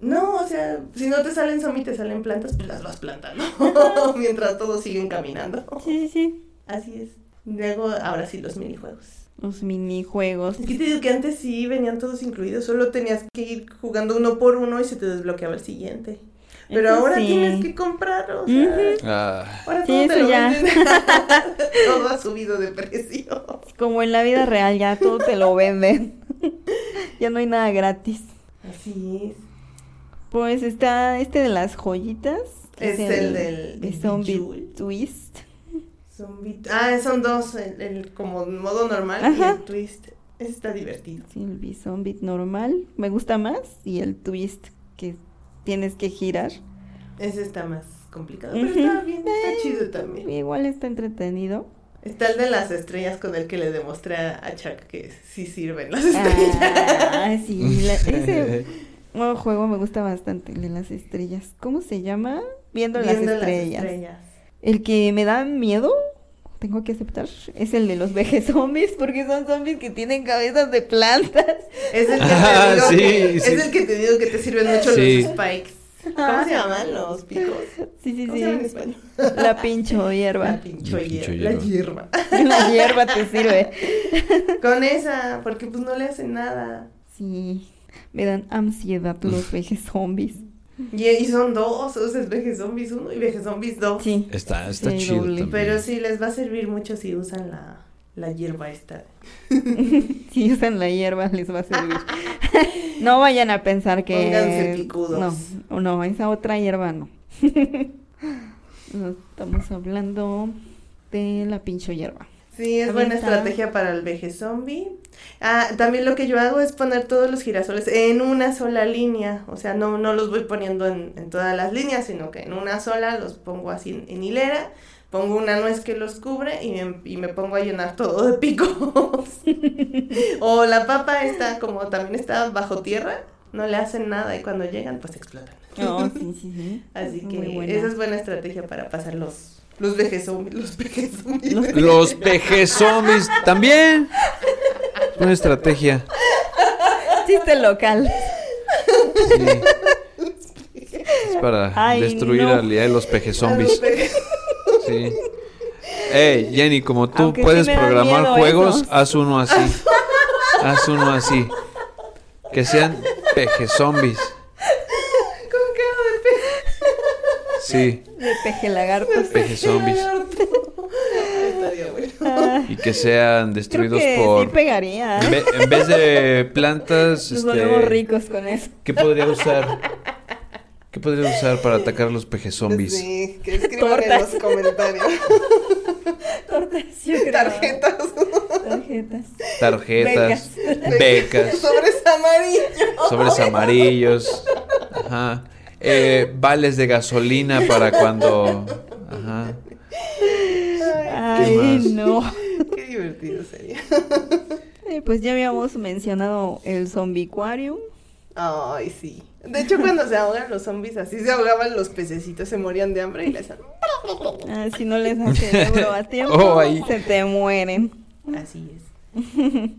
No, o sea, si no te salen zombies, te salen plantas, pues las vas plantando. Mientras todos siguen caminando. Sí, sí, sí. Así es. Luego, ahora sí, los minijuegos. Los minijuegos. Es que te digo que antes sí venían todos incluidos, solo tenías que ir jugando uno por uno y se te desbloqueaba el siguiente. Pero Eso ahora sí. tienes que comprarlo. O sea, Ujú. Ah, Ahora Sí, todo te eso lo ya. venden. todo ha subido de precio. Como en la vida real, ya todo te lo venden. ya no hay nada gratis. Así es. Pues está este de las joyitas. Es el del- de del Zombie. Twist. Zombie- Ah, son dos, el, el como modo normal y el twist. Ese está divertido. Sí, el Bizombie normal me gusta más y el Twist que tienes que girar. Ese está más complicado, pero está bien, está Eh, chido también. Igual está entretenido. Está el de las estrellas con el que le demostré a Chuck que sí sirven las estrellas. Ah, sí, la- ese nuevo juego me gusta bastante, el de las estrellas. ¿Cómo se llama? Viendo, Viendo las, estrellas. estrellas. El que me da miedo, tengo que aceptar, es el de los veje zombies, porque son zombies que tienen cabezas de plantas. Es el que Ah, te digo sí, que, sí. es el que te digo que te sirven mucho Sí. los spikes. ¿Cómo se llaman los picos? Sí, sí, ¿Cómo se llaman en sí. La pincho hierba. La pincho La pincho hierba. La hierba. hierba. La hierba te sirve. Con esa, porque pues no le hacen nada. Sí, me dan ansiedad los veje zombies. Y, y son dos, o sea, es Veje Zombies 1 y Veje Zombies 2. Sí. está, está Sí, chido doble. Pero sí les va a servir mucho si usan la, la hierba esta. Si usan la hierba les va a servir. no vayan a pensar que... Pónganse picudos. No, no, esa otra hierba no. No, Estamos hablando de la pincho hierba. Sí, es buena está- estrategia para el veje zombie. Ah, también lo que yo hago es poner todos los girasoles en una sola línea. O sea, no, no los voy poniendo en, en todas las líneas, sino que en una sola los pongo así en, en hilera. Pongo una nuez que los cubre y me, y me pongo a llenar todo de picos. o la papa está como también está bajo tierra, no le hacen nada y cuando llegan pues explotan. No, sí, sí, sí. Así que esa es buena estrategia para pasar los, los veje zombies. Los veje zombies. Los Los veje zombies también. Una estrategia. Chiste local. Sí. Es para Ay, destruir no. al día de los peje A los zombies. veje- Sí. Ey, Jenny, como tú Aunque puedes programar juegos, haz uno así. haz uno así. Que sean peje zombies. ¿Cómo quedo de peje? Sí, De peje lagartos. peje zombies. Y que sean creo destruidos que por. sí pegaría. En, ve- en vez de plantas, Nos volvemos este, ricos con eso. ¿qué podría usar? ¿Qué podría usar para atacar a los peje zombies? Sí, que escriban en Tortas. los comentarios. Tortas, yo creo. Tarjetas. Tarjetas. Tarjetas, becas, Sobres amarillos. sobres amarillos, ajá, eh, vales de gasolina para cuando, ajá, Ay, más? no. Qué divertido sería. Eh, pues ya habíamos mencionado el zombiquarium. Ay, sí. De hecho, cuando se ahogan los zombies, así se ahogaban los pececitos, se morían de hambre y les hacían. Ah, si no les haces a tiempo, Oh, se te mueren. Así es.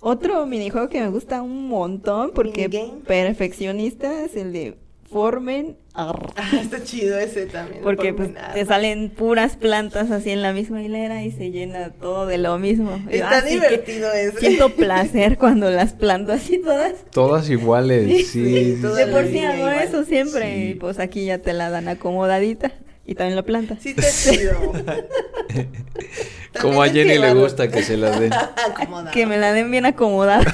Otro minijuego que me gusta un montón porque perfeccionista es el de Formen. Arr. Ah, está chido ese también. Porque por pues, te salen puras plantas así en la misma hilera y se llena todo de lo mismo. Está Así que divertido ese. Siento placer cuando las planto así todas. todas iguales, Sí, sí, De la por sí hago igual. eso siempre Sí. y pues aquí ya te la dan acomodadita y también la planta. Sí, está chido. como a Jenny le gusta que se las den, Acomodado. Que me la den bien acomodada.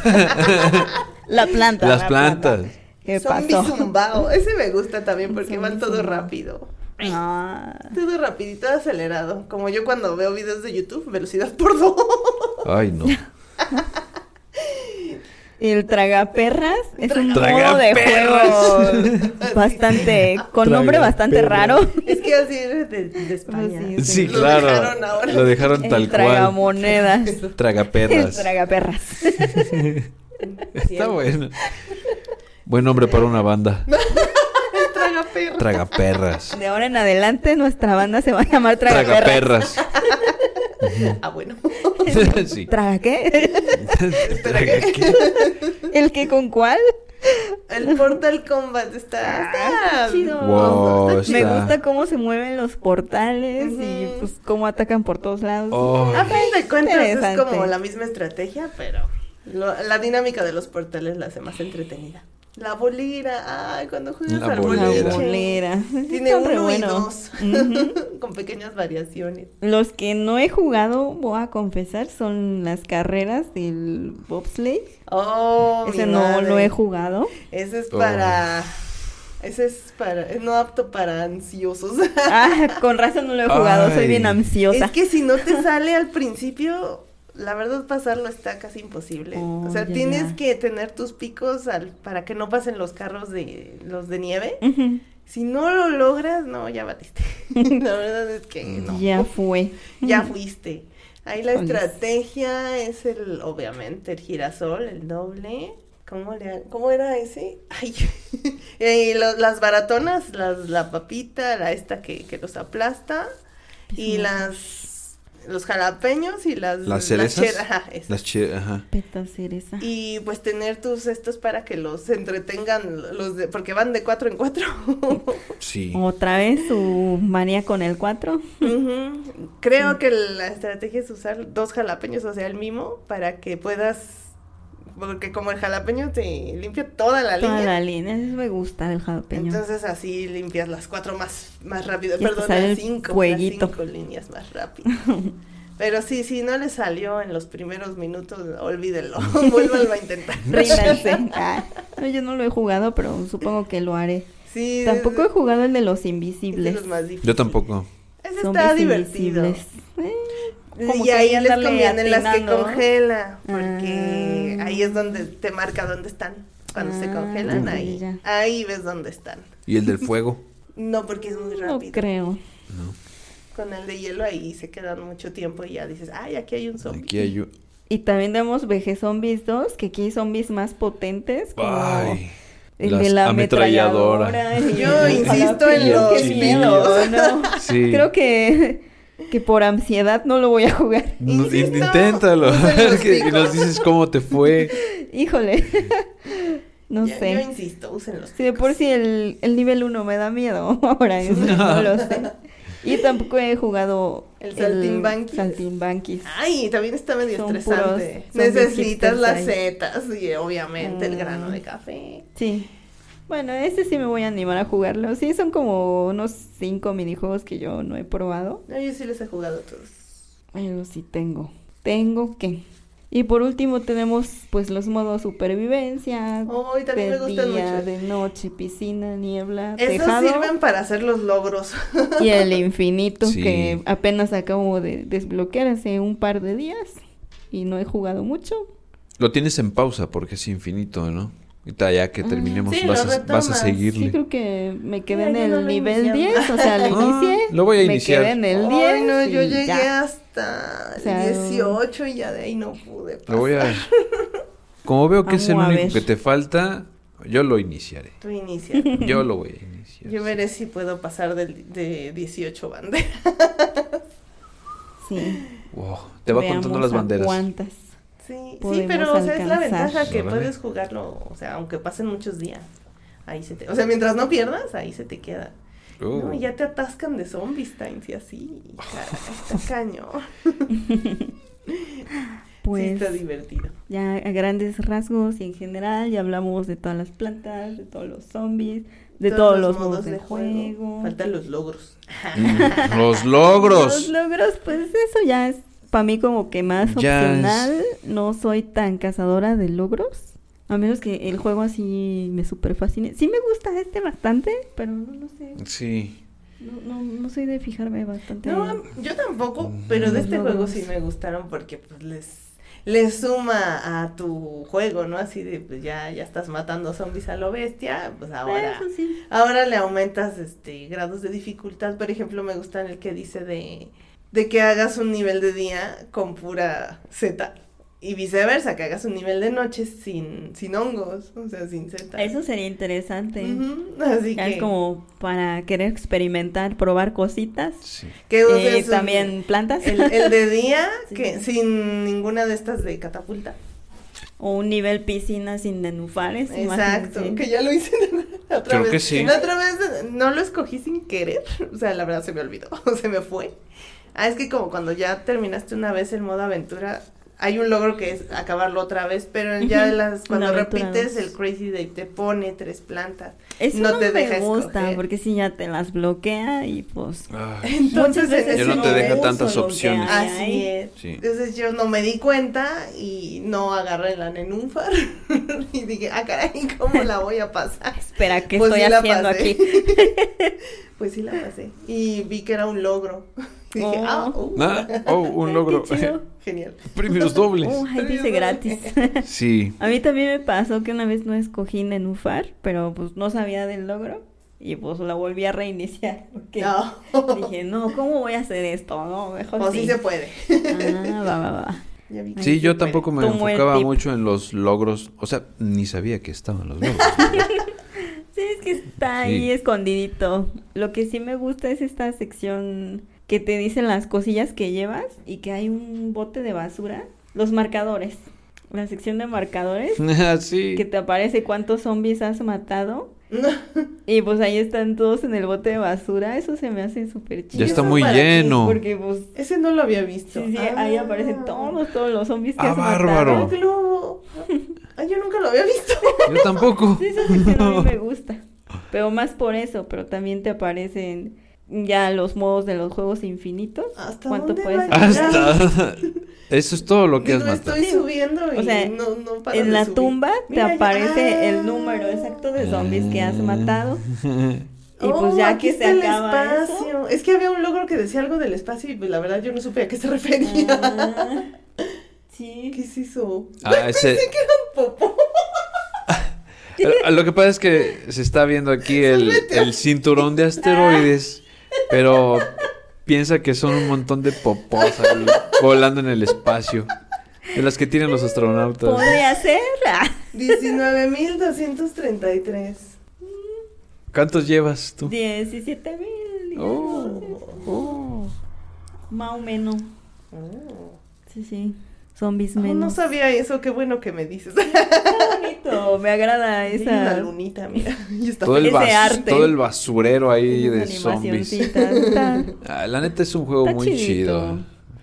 la planta. las la plantas, planta. ¿Qué Zombie pasó? zumbao. Ese me gusta también porque Zombie van todo zumbao. rápido. Ah, Todo rapidito, acelerado. Como yo cuando veo videos de YouTube, velocidad por dos. ay no, el tragaperras es un modo de juego bastante con nombre bastante raro. Es que así es de, de España. Sí, sí, Lo claro, dejaron ahora. lo dejaron El tal cual, tragamonedas. El tragaperras, tragaperras. está bueno, buen nombre para una banda, El tragaperra. tragaperras, De ahora en adelante nuestra banda se va a llamar Tragaperras. tragaperras, Ah, bueno. sí, ¿Traga qué? Traga qué. ¿El qué con cuál? El Portal Combat está, está Ah, chido. Wow, está Me gusta cómo se mueven los portales y pues cómo atacan por todos lados. Oh. A fin de cuentas es como la misma estrategia, pero lo- la dinámica de los portales la hace más entretenida. La bolera, ay, cuando juegas La al bolera. boliche. La bolera. Tiene uno buenos. y dos, Ujú. con pequeñas variaciones. Los que no he jugado, voy a confesar, son las carreras del bobsleigh. Oh, Ese mi no madre. lo he jugado. Ese es Oh. para... Ese es para... Es no apto para ansiosos. Ah, con razón no lo he jugado, soy bien ansiosa. Es que si no te sale al principio, la verdad pasarlo está casi imposible. Oh, o sea, ya, tienes ya. que tener tus picos al, para que no pasen los carros de los de nieve. Si no lo logras, no, ya batiste. la verdad es que no. Ya fue. Ya fuiste. Ahí la estrategia es el, obviamente, el girasol, el doble. ¿Cómo, le, cómo era ese? Ay, y lo- las baratonas, las, la papita, la esta que, que los aplasta. Y las los jalapeños y las ¿Las cerezas? che- ajá, esas. Las ajá. Peta cereza. Y pues tener tus estos para que los entretengan los de, porque van de cuatro en cuatro. Sí. Otra vez su manía con el 4. Ujú. Creo que la estrategia es usar dos jalapeños, o sea, el mimo, para que puedas, porque como el jalapeño te limpia toda la Toda línea, la línea. Eso me gusta del jalapeño. entonces así limpias las cuatro más, más rápido, perdón, las el cinco, las cinco líneas más rápido. Pero sí, si no le salió en los primeros minutos, olvídelo, vuélvalo a intentar. Ah, no, yo no lo he jugado, pero supongo que lo haré. Sí, Tampoco he jugado el de los es de invisibles. los más difíciles. Yo tampoco. Ese está divertido. Eh, como y que ahí les andarle conviene las que atinando. congela, porque Ah. ahí es donde te marca dónde están. Cuando se Ah, congelan, ahí, ya. ahí ves dónde están. ¿Y el del fuego? No, porque es muy No rápido. creo. No. Con el de hielo ahí se quedan mucho tiempo y ya dices, ay, aquí hay un zombie. Aquí hay un... Y también tenemos VG Zombies 2, que aquí hay zombies más potentes, como Ay. el de la ametralladora. ametralladora. Yo insisto en los. ¿no? Sí. Creo que, que por ansiedad no lo voy a jugar. No, Insisto, inténtalo. y nos dices cómo te fue. Híjole. No Yo- Yo sé. insisto, usen los Si de por sí el, el nivel 1 me da miedo, ahora eso no lo sé. Y tampoco he jugado El saltimbanquis. saltimbanquis. Ay, también está medio Son estresante. puros Necesitas las setas y obviamente el Mm. grano de café. Sí. Bueno, este sí me voy a animar a jugarlo. Sí, son como unos cinco minijuegos que yo no he probado. No, yo sí les he jugado todos. Pero sí tengo. Tengo que. Y por último tenemos pues los modos supervivencia. Ay, también de me gustan día, mucho. de noche, piscina, niebla, Esos tejado sirven para hacer los logros. y el infinito Sí. que apenas acabo de desbloquear hace un par de días y no he jugado mucho. Lo tienes en pausa porque es infinito, ¿no? Ahorita ya que terminemos sí, vas, a, vas a seguirle. Sí, creo que me quedé Mira, en no el he nivel iniciado. 10, o sea, lo Ah, inicié. lo voy a me iniciar. quedé en el 10. Ay, no, yo llegué ya. hasta O sea, el 18 y ya de ahí no pude pasar. Lo voy a... Como veo que es el Vamos único ver. que te falta, yo lo iniciaré. Tú inicia. Yo lo voy a iniciar. Yo veré si puedo pasar del- de 18 banderas. Sí. Wow, Te va Veamos contando las banderas. ¿Cuántas? Sí, sí, pero o sea, es la ventaja que puedes jugarlo, o sea, aunque pasen muchos días. Ahí se te, o sea, mientras no pierdas, ahí se te queda. No, ya te atascan de zombies times y así. Está cañón. Pues sí, está divertido. ya a grandes rasgos y en general ya hablamos de todas las plantas, de todos los zombies, de todos, los modos de juego. Faltan los logros. Mm, Los Los logros. logros, pues eso ya es para mí como que más Ya es- opcional. No soy tan cazadora de logros. A menos que el juego así me super fascine. Sí me gusta este bastante, pero no, no sé. Sí. No, no, no soy de fijarme bastante. No, yo tampoco, pero de este juego sí me gustaron porque pues les les suma a tu juego, ¿no? Así de pues ya ya estás matando zombies a lo bestia, pues ahora Eso sí. ahora le aumentas este grados de dificultad. Por ejemplo, me gusta el que dice de de que hagas un nivel de día con pura Z y viceversa, que hagas un nivel de noche sin sin hongos, o sea, sin Z. Eso sería interesante. Así Ya que es como para querer experimentar, probar cositas. Sí. que Eh, uses un- también plantas. El, el de día, Sí. que sin ninguna de estas de catapulta. o un nivel piscina sin nenufares. Exacto, imagínense. que ya lo hice otra Creo vez. que sí. La otra vez eh, no lo escogí sin querer. O sea, la verdad se me olvidó, se me fue. Ah, es que como cuando ya terminaste una vez el modo aventura, hay un logro que es acabarlo otra vez, pero ya de las cuando repites el Crazy Day te pone tres plantas. Eso no no, te me deja gusta, escoger. porque si ya te las bloquea y pues... Ay, Entonces, veces Ya no te deja tantas opciones. hay Así ahí. es. Sí. Entonces yo no me di cuenta y no agarré la nenúfar. y dije, ah, caray, ¿cómo la voy a pasar? Espera, ¿qué Pues estoy sí la haciendo pasé. aquí? Pues sí la pasé. Y vi que era un logro. Dije, Oh. ah, uh, Ah, oh, un logro. Qué chido. genial. Premios dobles. Oh, ahí dice gratis. Sí. A mí también me pasó que una vez no escogí Nenufar, pero pues no sabía del logro y pues la volví a reiniciar porque No. dije, no, ¿cómo voy a hacer esto? No, mejor O sí. sí se puede. Ah, va, va, va. Sí, yo tampoco me enfocaba mucho en los logros. O sea, ni sabía que estaban los logros. Sí, es que está ahí Sí. escondidito. Lo que sí me gusta es esta sección que te dicen las cosillas que llevas y que hay un bote de basura. Los marcadores. La sección de marcadores. Ah, sí. Que te aparece cuántos zombies has matado. Y pues ahí están todos en el bote de basura. Eso se me hace súper chido. Ya está muy lleno. Porque pues Ese no lo había visto. sí, sí, ahí Ah. aparecen todos, todos los zombies que Ah, has bárbaro. Matado. globo. Ay, yo nunca lo había visto. Yo tampoco. Sí, esa sección a mí me gusta. Pero más por eso, pero también te aparecen ya los modos de los juegos infinitos. ¿Hasta ¿Cuánto dónde puedes? Hasta. Eso es todo lo que has matado. estoy subiendo y O sea, no, no paro en de la subir. tumba te Mira, aparece el número exacto de zombies que has matado. Y Oh, pues ya aquí que se está el acaba eso. espacio. Es que había un logro que decía algo del espacio y pues la verdad yo no supe a qué se refería. Ah, sí. ¿Qué es eso? Ah, ese. Popó. Lo que pasa es que se está viendo aquí el, el cinturón de asteroides, pero piensa que son un montón de popós ahí volando en el espacio. De las que tienen los astronautas. Podría ser. Ah. 19.233. ¿Cuántos llevas tú? 17 mil. Oh, oh. Más o menos. Oh. Sí, sí. Zombies Oh, menos. no sabía eso, qué bueno que me dices. Bonito. Me agrada Esa... Lunita, mira. Y está Todo el, Ese arte. todo el basurero ahí de zombies. está- Ah, la neta es un juego Está muy chidito. chido.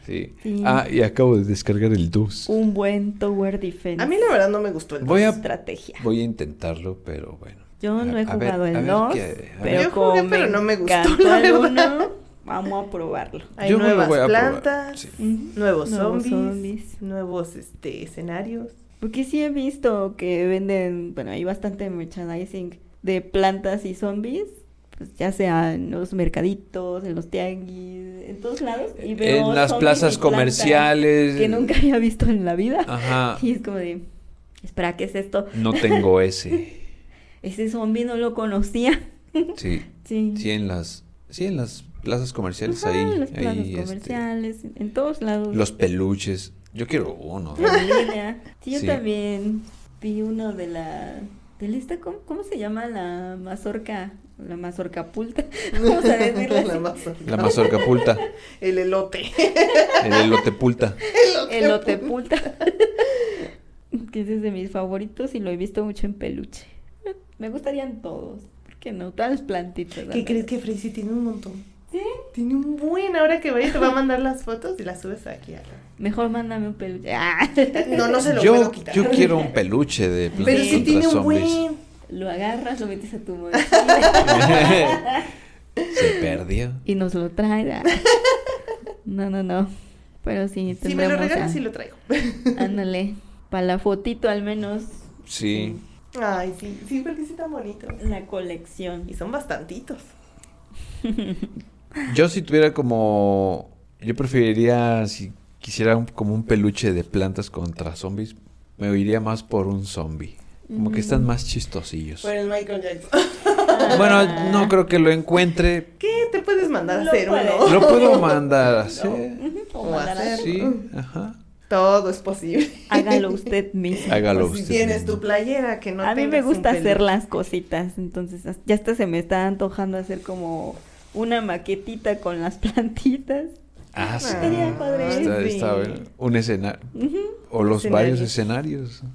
Sí. Sí. Ah, y acabo de descargar el 2. Un buen tower defense. A mí la verdad no me gustó el Voy a- estrategia. Voy a intentarlo, pero bueno. Yo no he A- ver, jugado a el ver 2, qué- a ver. pero Yo jugué, como pero no me gustó, la el verdad. uno, vamos a probarlo. Hay Yo me lo nuevas voy a probar, plantas, sí. Nuevos, Nuevos zombies, zombies. nuevos este, escenarios. Porque sí he visto que venden, bueno, hay bastante merchandising de plantas y zombies, pues ya sea en los mercaditos, en los tianguis, en todos lados. Y veo En las plazas comerciales. Que nunca había visto en la vida. Ajá. Y es como de, espera, ¿qué es esto? No tengo ese. Ese zombie no lo conocía. Sí. Sí. Sí, en las, sí, en las plazas comerciales Ajá, ahí. en las plazas ahí, este, comerciales, en todos lados. los peluches. Yo quiero uno. En línea. Sí, yo Sí. también vi uno de la... De la esta, ¿cómo, cómo se llama la mazorca? La mazorca pulta. Vamos a decirle La mazorca. La mazorca pulta. El elote. El elote pulta. Elote pulta. que ese es de mis favoritos y lo he visto mucho en peluche. Me gustarían todos. ¿Por qué no? Todas las plantitas. ¿Qué crees que Freisy tiene un montón? ¿Sí? Tiene un buen. Ahora que vaya te va a mandar las fotos y las subes aquí. a la- Mejor mándame un peluche. Ah. No, no se lo Yo, puedo quitar. yo quiero un peluche de Pero si tiene un buen. Lo agarras, lo metes a tu mochila Se perdió. y nos lo trae. No, no, no. Pero sí, Si me lo regalas, a- sí lo traigo. Ándale. Para la fotito al menos. Sí. Ay, sí, sí, porque sí están bonitos. La colección. Y son bastantitos. Yo si tuviera como... Yo preferiría, si quisiera un- como un peluche de plantas contra zombies, me iría más por un zombie. Como que están más chistosillos. Por el Michael Jackson. Bueno, no creo que lo encuentre. ¿Qué te puedes mandar a Lo hacer uno? Lo puedo mandar a hacer. O hacer. Sí, ajá. Todo es posible. Hágalo usted mismo. Hágalo Pues si usted. tienes mismo. tu playera que no a mí me gusta hacer las cositas, entonces ya hasta se me está antojando hacer como una maquetita con las plantitas. Ah, sí. Estaría padre. Está, Sí. está bueno. Un escenario. Ujú. O los Escenarios. varios escenarios.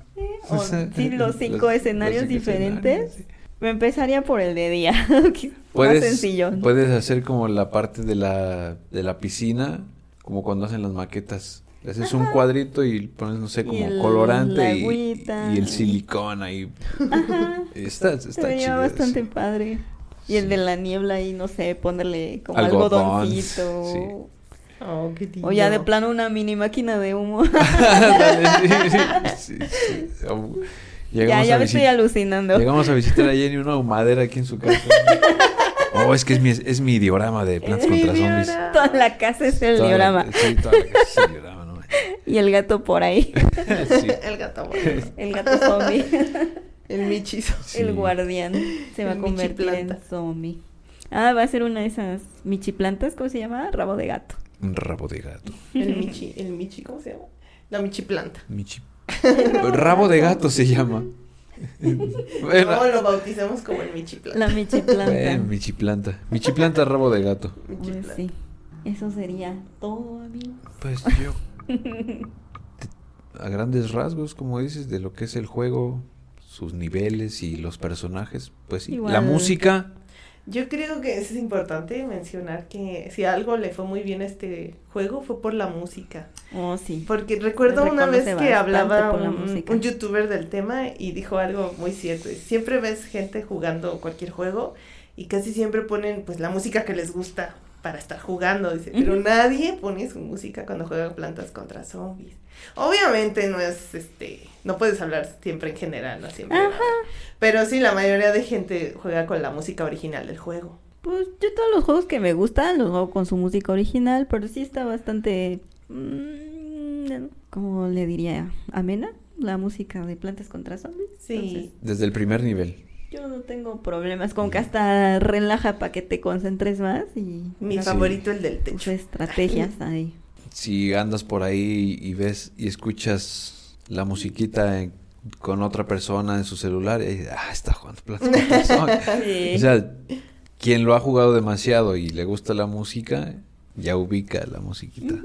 O- sí, los cinco escenarios cinco diferentes. escenarios, sí. Me empezaría por el de día. que es Más Puedes, sencillo. puedes hacer como la parte de la, de la piscina, como cuando hacen las maquetas. Le haces un cuadrito y pones, no sé, Y como el- colorante y, y el silicón ahí. Ajá. Está, Se está veía chido. bastante padre. Y el Sí. de la niebla ahí, no sé, ponerle como Algodón, algodoncito. Oh, qué O ya de plano una mini máquina de humo. Ándale, sí, sí, sí, sí. Oh, ya, Llegamos, ya a me estoy alucinando. llegamos a visitar a Jenny una humadera aquí en su casa. Oh, es que es mi, es mi diorama de Plantas contra Zombies. Toda la casa es el Toda la- diorama. sí, toda la casa es el diorama, ¿no? Y el gato por ahí. Sí. El gato bueno. El gato zombie. El michizo. Sí. El guardián. Se va a convertir en zombie. Ah, va a ser una de esas michiplantas, ¿cómo se llama? Rabo de gato. Un rabo de gato. El michi, el michi, ¿cómo se llama? La michiplanta. Michi. Rabo de gato se llama. Bueno, No, lo bautizamos como el michiplanta. La michiplanta. bueno, michiplanta. Michiplanta, rabo de gato. Pues sí. Eso sería todo, amigo. Pues yo. te- A grandes rasgos, como dices, de lo que es el juego, sus niveles y los personajes, pues sí. La música, Yo creo que es importante mencionar que si algo le fue muy bien a este juego fue por la música. Oh, sí. Porque recuerdo una vez que hablaba un, youtuber del tema y dijo algo muy cierto. Siempre ves gente jugando cualquier juego y casi siempre ponen pues la música que les gusta para estar jugando, dice, pero nadie pone su música cuando juegan plantas contra zombies. Obviamente no es este, no puedes hablar siempre en general, no siempre. Ajá. Pero sí, la mayoría de gente juega con la música original del juego. Pues yo todos los juegos que me gustan los juego con su música original, pero sí está bastante... mm, ¿Cómo le diría? ¿Amena? La música de Plantas contra Zombies. Sí. Entonces, desde el primer nivel. yo no tengo problemas, como que hasta relaja para que te concentres más y... Mi favorito el del techo. estrategias ahí. Si andas por ahí y ves y escuchas la musiquita en- con otra persona en su celular, y dices, ah, está jugando Plantas contra Zombies". Sí. O sea, quien lo ha jugado demasiado y le gusta la música, ya ubica la musiquita.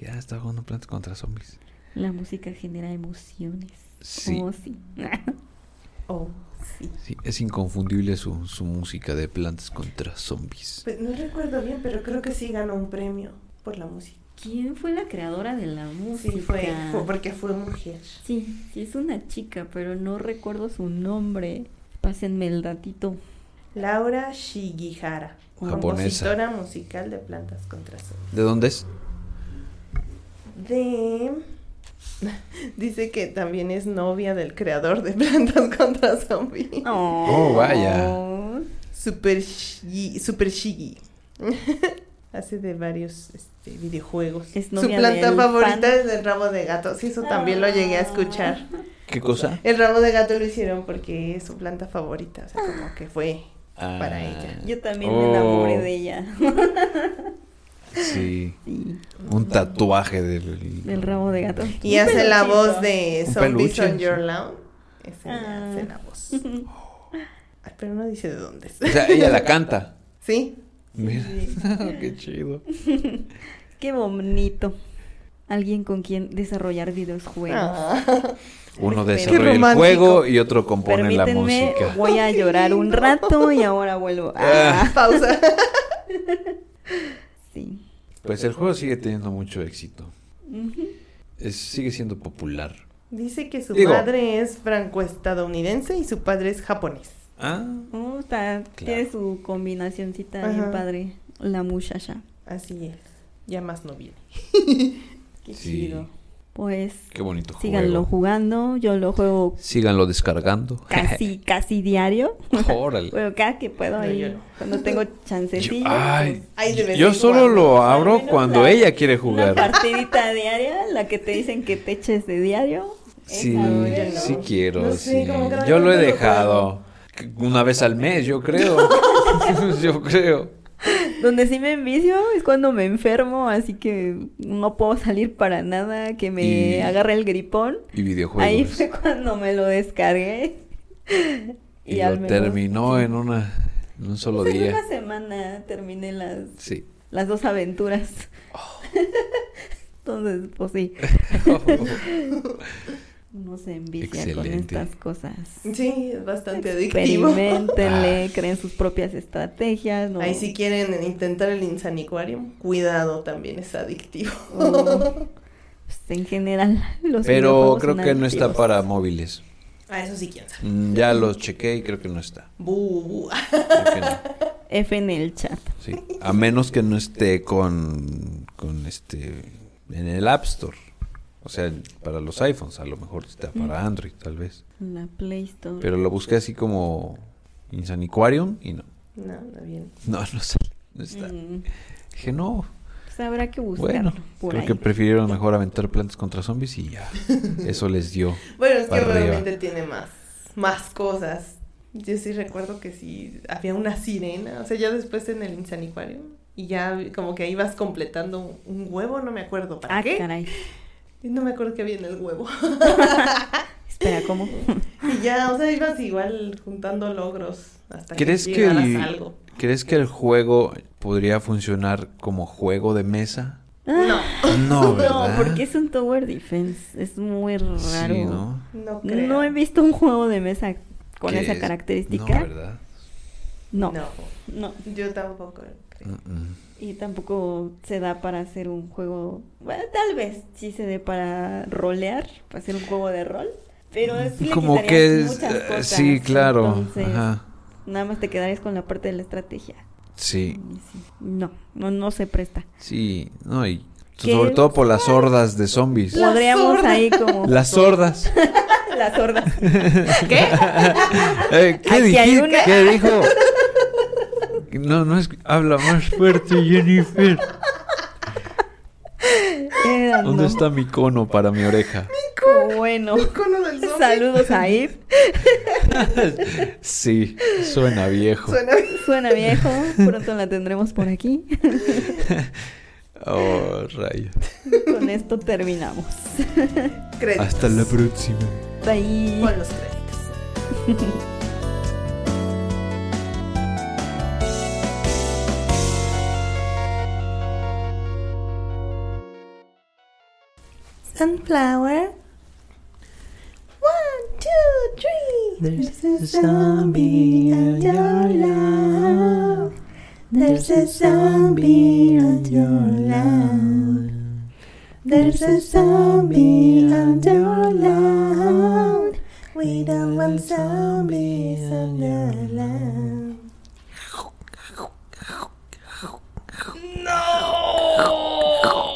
Ya está jugando Plantas contra Zombies. La música genera emociones. Sí. Oh, sí. Oh, sí. Sí, es inconfundible su, su música de Plantas contra Zombies. Pues no recuerdo bien, pero creo que sí ganó un premio por la música. ¿Quién fue la creadora de la música? Sí, fue, fue porque fue mujer. Sí, sí es una chica, pero no recuerdo su nombre. Pásenme el datito. Laura Shigihara, Japonesa. compositora musical de Plantas contra Zombies. ¿De dónde es? De... Dice que también es novia del creador de Plantas contra Zombies. Oh, vaya. Super Shigi. Super Shigi. Hace de varios este, videojuegos. Es Su planta favorita es el rabo de gato. Sí, eso también lo llegué a escuchar. ¿Qué cosa? El ramo de gato lo hicieron porque es su planta favorita, o sea, como que fue para Ah, ella. Yo también Oh. me enamoré de ella. Sí, Sí, un tatuaje del... del rabo de gato. Y Un hace la voz de Zombies on Your. Lawn. Ese Ah. hace la voz. Ay, pero no dice de dónde es. O sea, ella la canta. ¿Sí? Mira, Sí. qué chido. Qué bonito. Alguien con quien desarrollar videojuegos. Ah. Uno desarrolla el juego y otro compone la música. voy a llorar un rato y ahora vuelvo. Ah, Pausa. sí. Pues el juego sigue teniendo mucho éxito. Es- sigue siendo popular. Dice que su Digo- madre es franco-estadounidense y su padre es japonés. Ah, Oh, está, Tiene su combinacioncita bien Ajá. padre. La muchacha. Así es. Ya más no viene. Qué Sí. chido. Pues qué bonito síganlo juego. jugando. Yo lo juego Síganlo descargando. casi, casi diario. Órale. Bueno, cada que puedo No, ahí. yo no. Cuando tengo Yo, chancecillo. ay, Ay, de yo solo cuando. lo abro cuando la- ella quiere Una jugar. partidita diaria, la que te dicen que te eches de diario. Sí, Esa, no, no. sí quiero, No sé, sí. Yo lo he dejado una vez al mes, yo creo. yo creo. Donde sí me envicio es cuando me enfermo, así que no puedo salir para nada, que me Y- agarre el gripón. Y videojuegos. Ahí fue cuando me lo descargué. y al lo terminó en una en un solo Pues en día. una semana terminé las, Sí. las dos aventuras. Oh. Entonces, pues sí, uno se envicia con Excelente. estas cosas. Sí, es bastante adictivo. Experimentenle, Ah. creen sus propias estrategias. ¿no? Ahí si quieren intentar el Insaniquarium, cuidado, también es adictivo. Oh. pues, en general los Pero creo son que no está para móviles. Ah, eso sí, quién sabe. Mm, Ya los chequé y creo que no está. Bu, bu. Creo que no. F en el chat. Sí. A menos que no esté con, con este en el App Store. O sea, para los iPhones, a lo mejor está para Android, tal vez. La Play Store. Pero lo busqué así como Insaniquarium y no. No, no bien. No, no sale. No está. Mm, Dije, no. pues habrá que buscarlo Bueno, por creo ahí. que prefirieron mejor aventar plantas contra zombies y ya. Eso les dio. Bueno, es que arriba. realmente tiene más, más cosas. Yo sí recuerdo que sí había una sirena, o sea, ya después en el Insaniquarium y ya como que ibas completando un huevo, no me acuerdo para Ah, qué. caray. Y No me acuerdo qué había en el huevo. Espera, ¿cómo? y ya, o sea, ibas igual juntando logros hasta ¿Crees que que, llegaras el, algo. ¿Crees que el juego podría funcionar como juego de mesa? No, No, ¿verdad? No, porque es un Tower Defense. Es muy raro. Sí, ¿no? no creo. No he visto un juego de mesa con Que esa es- característica. No, ¿verdad? No, No, no. yo tampoco Y tampoco se da para hacer un juego. Bueno, tal vez sí se dé para rolear, para hacer un juego de rol. Pero sí le Como que es, muchas eh, cosas, sí, claro. entonces, Ajá. Nada más te quedarías con la parte de la estrategia. Sí, No, no, no se presta. sí, no, y sobre todo por las hordas de zombies. La Podríamos sorda. ahí como. Las sordas. Las sordas. ¿Qué? Eh, ¿Qué, dijiste? una. ¿Qué dijo? No, no es. Habla más fuerte, Jennifer. Eh, ¿Dónde no. está mi cono para mi oreja? Bueno. Icono del zombie. Saludos a Eve. Sí, suena viejo. Suena bien. Suena viejo. Pronto la tendremos por aquí. Oh, rayo. Con esto terminamos. Créditos. Hasta la próxima. Bye. Pon los créditos. and flower. One, two, three. There's, There's a zombie in your love. There's a zombie in your love. There's a zombie on your lawn. We don't want zombies on your lawn. No!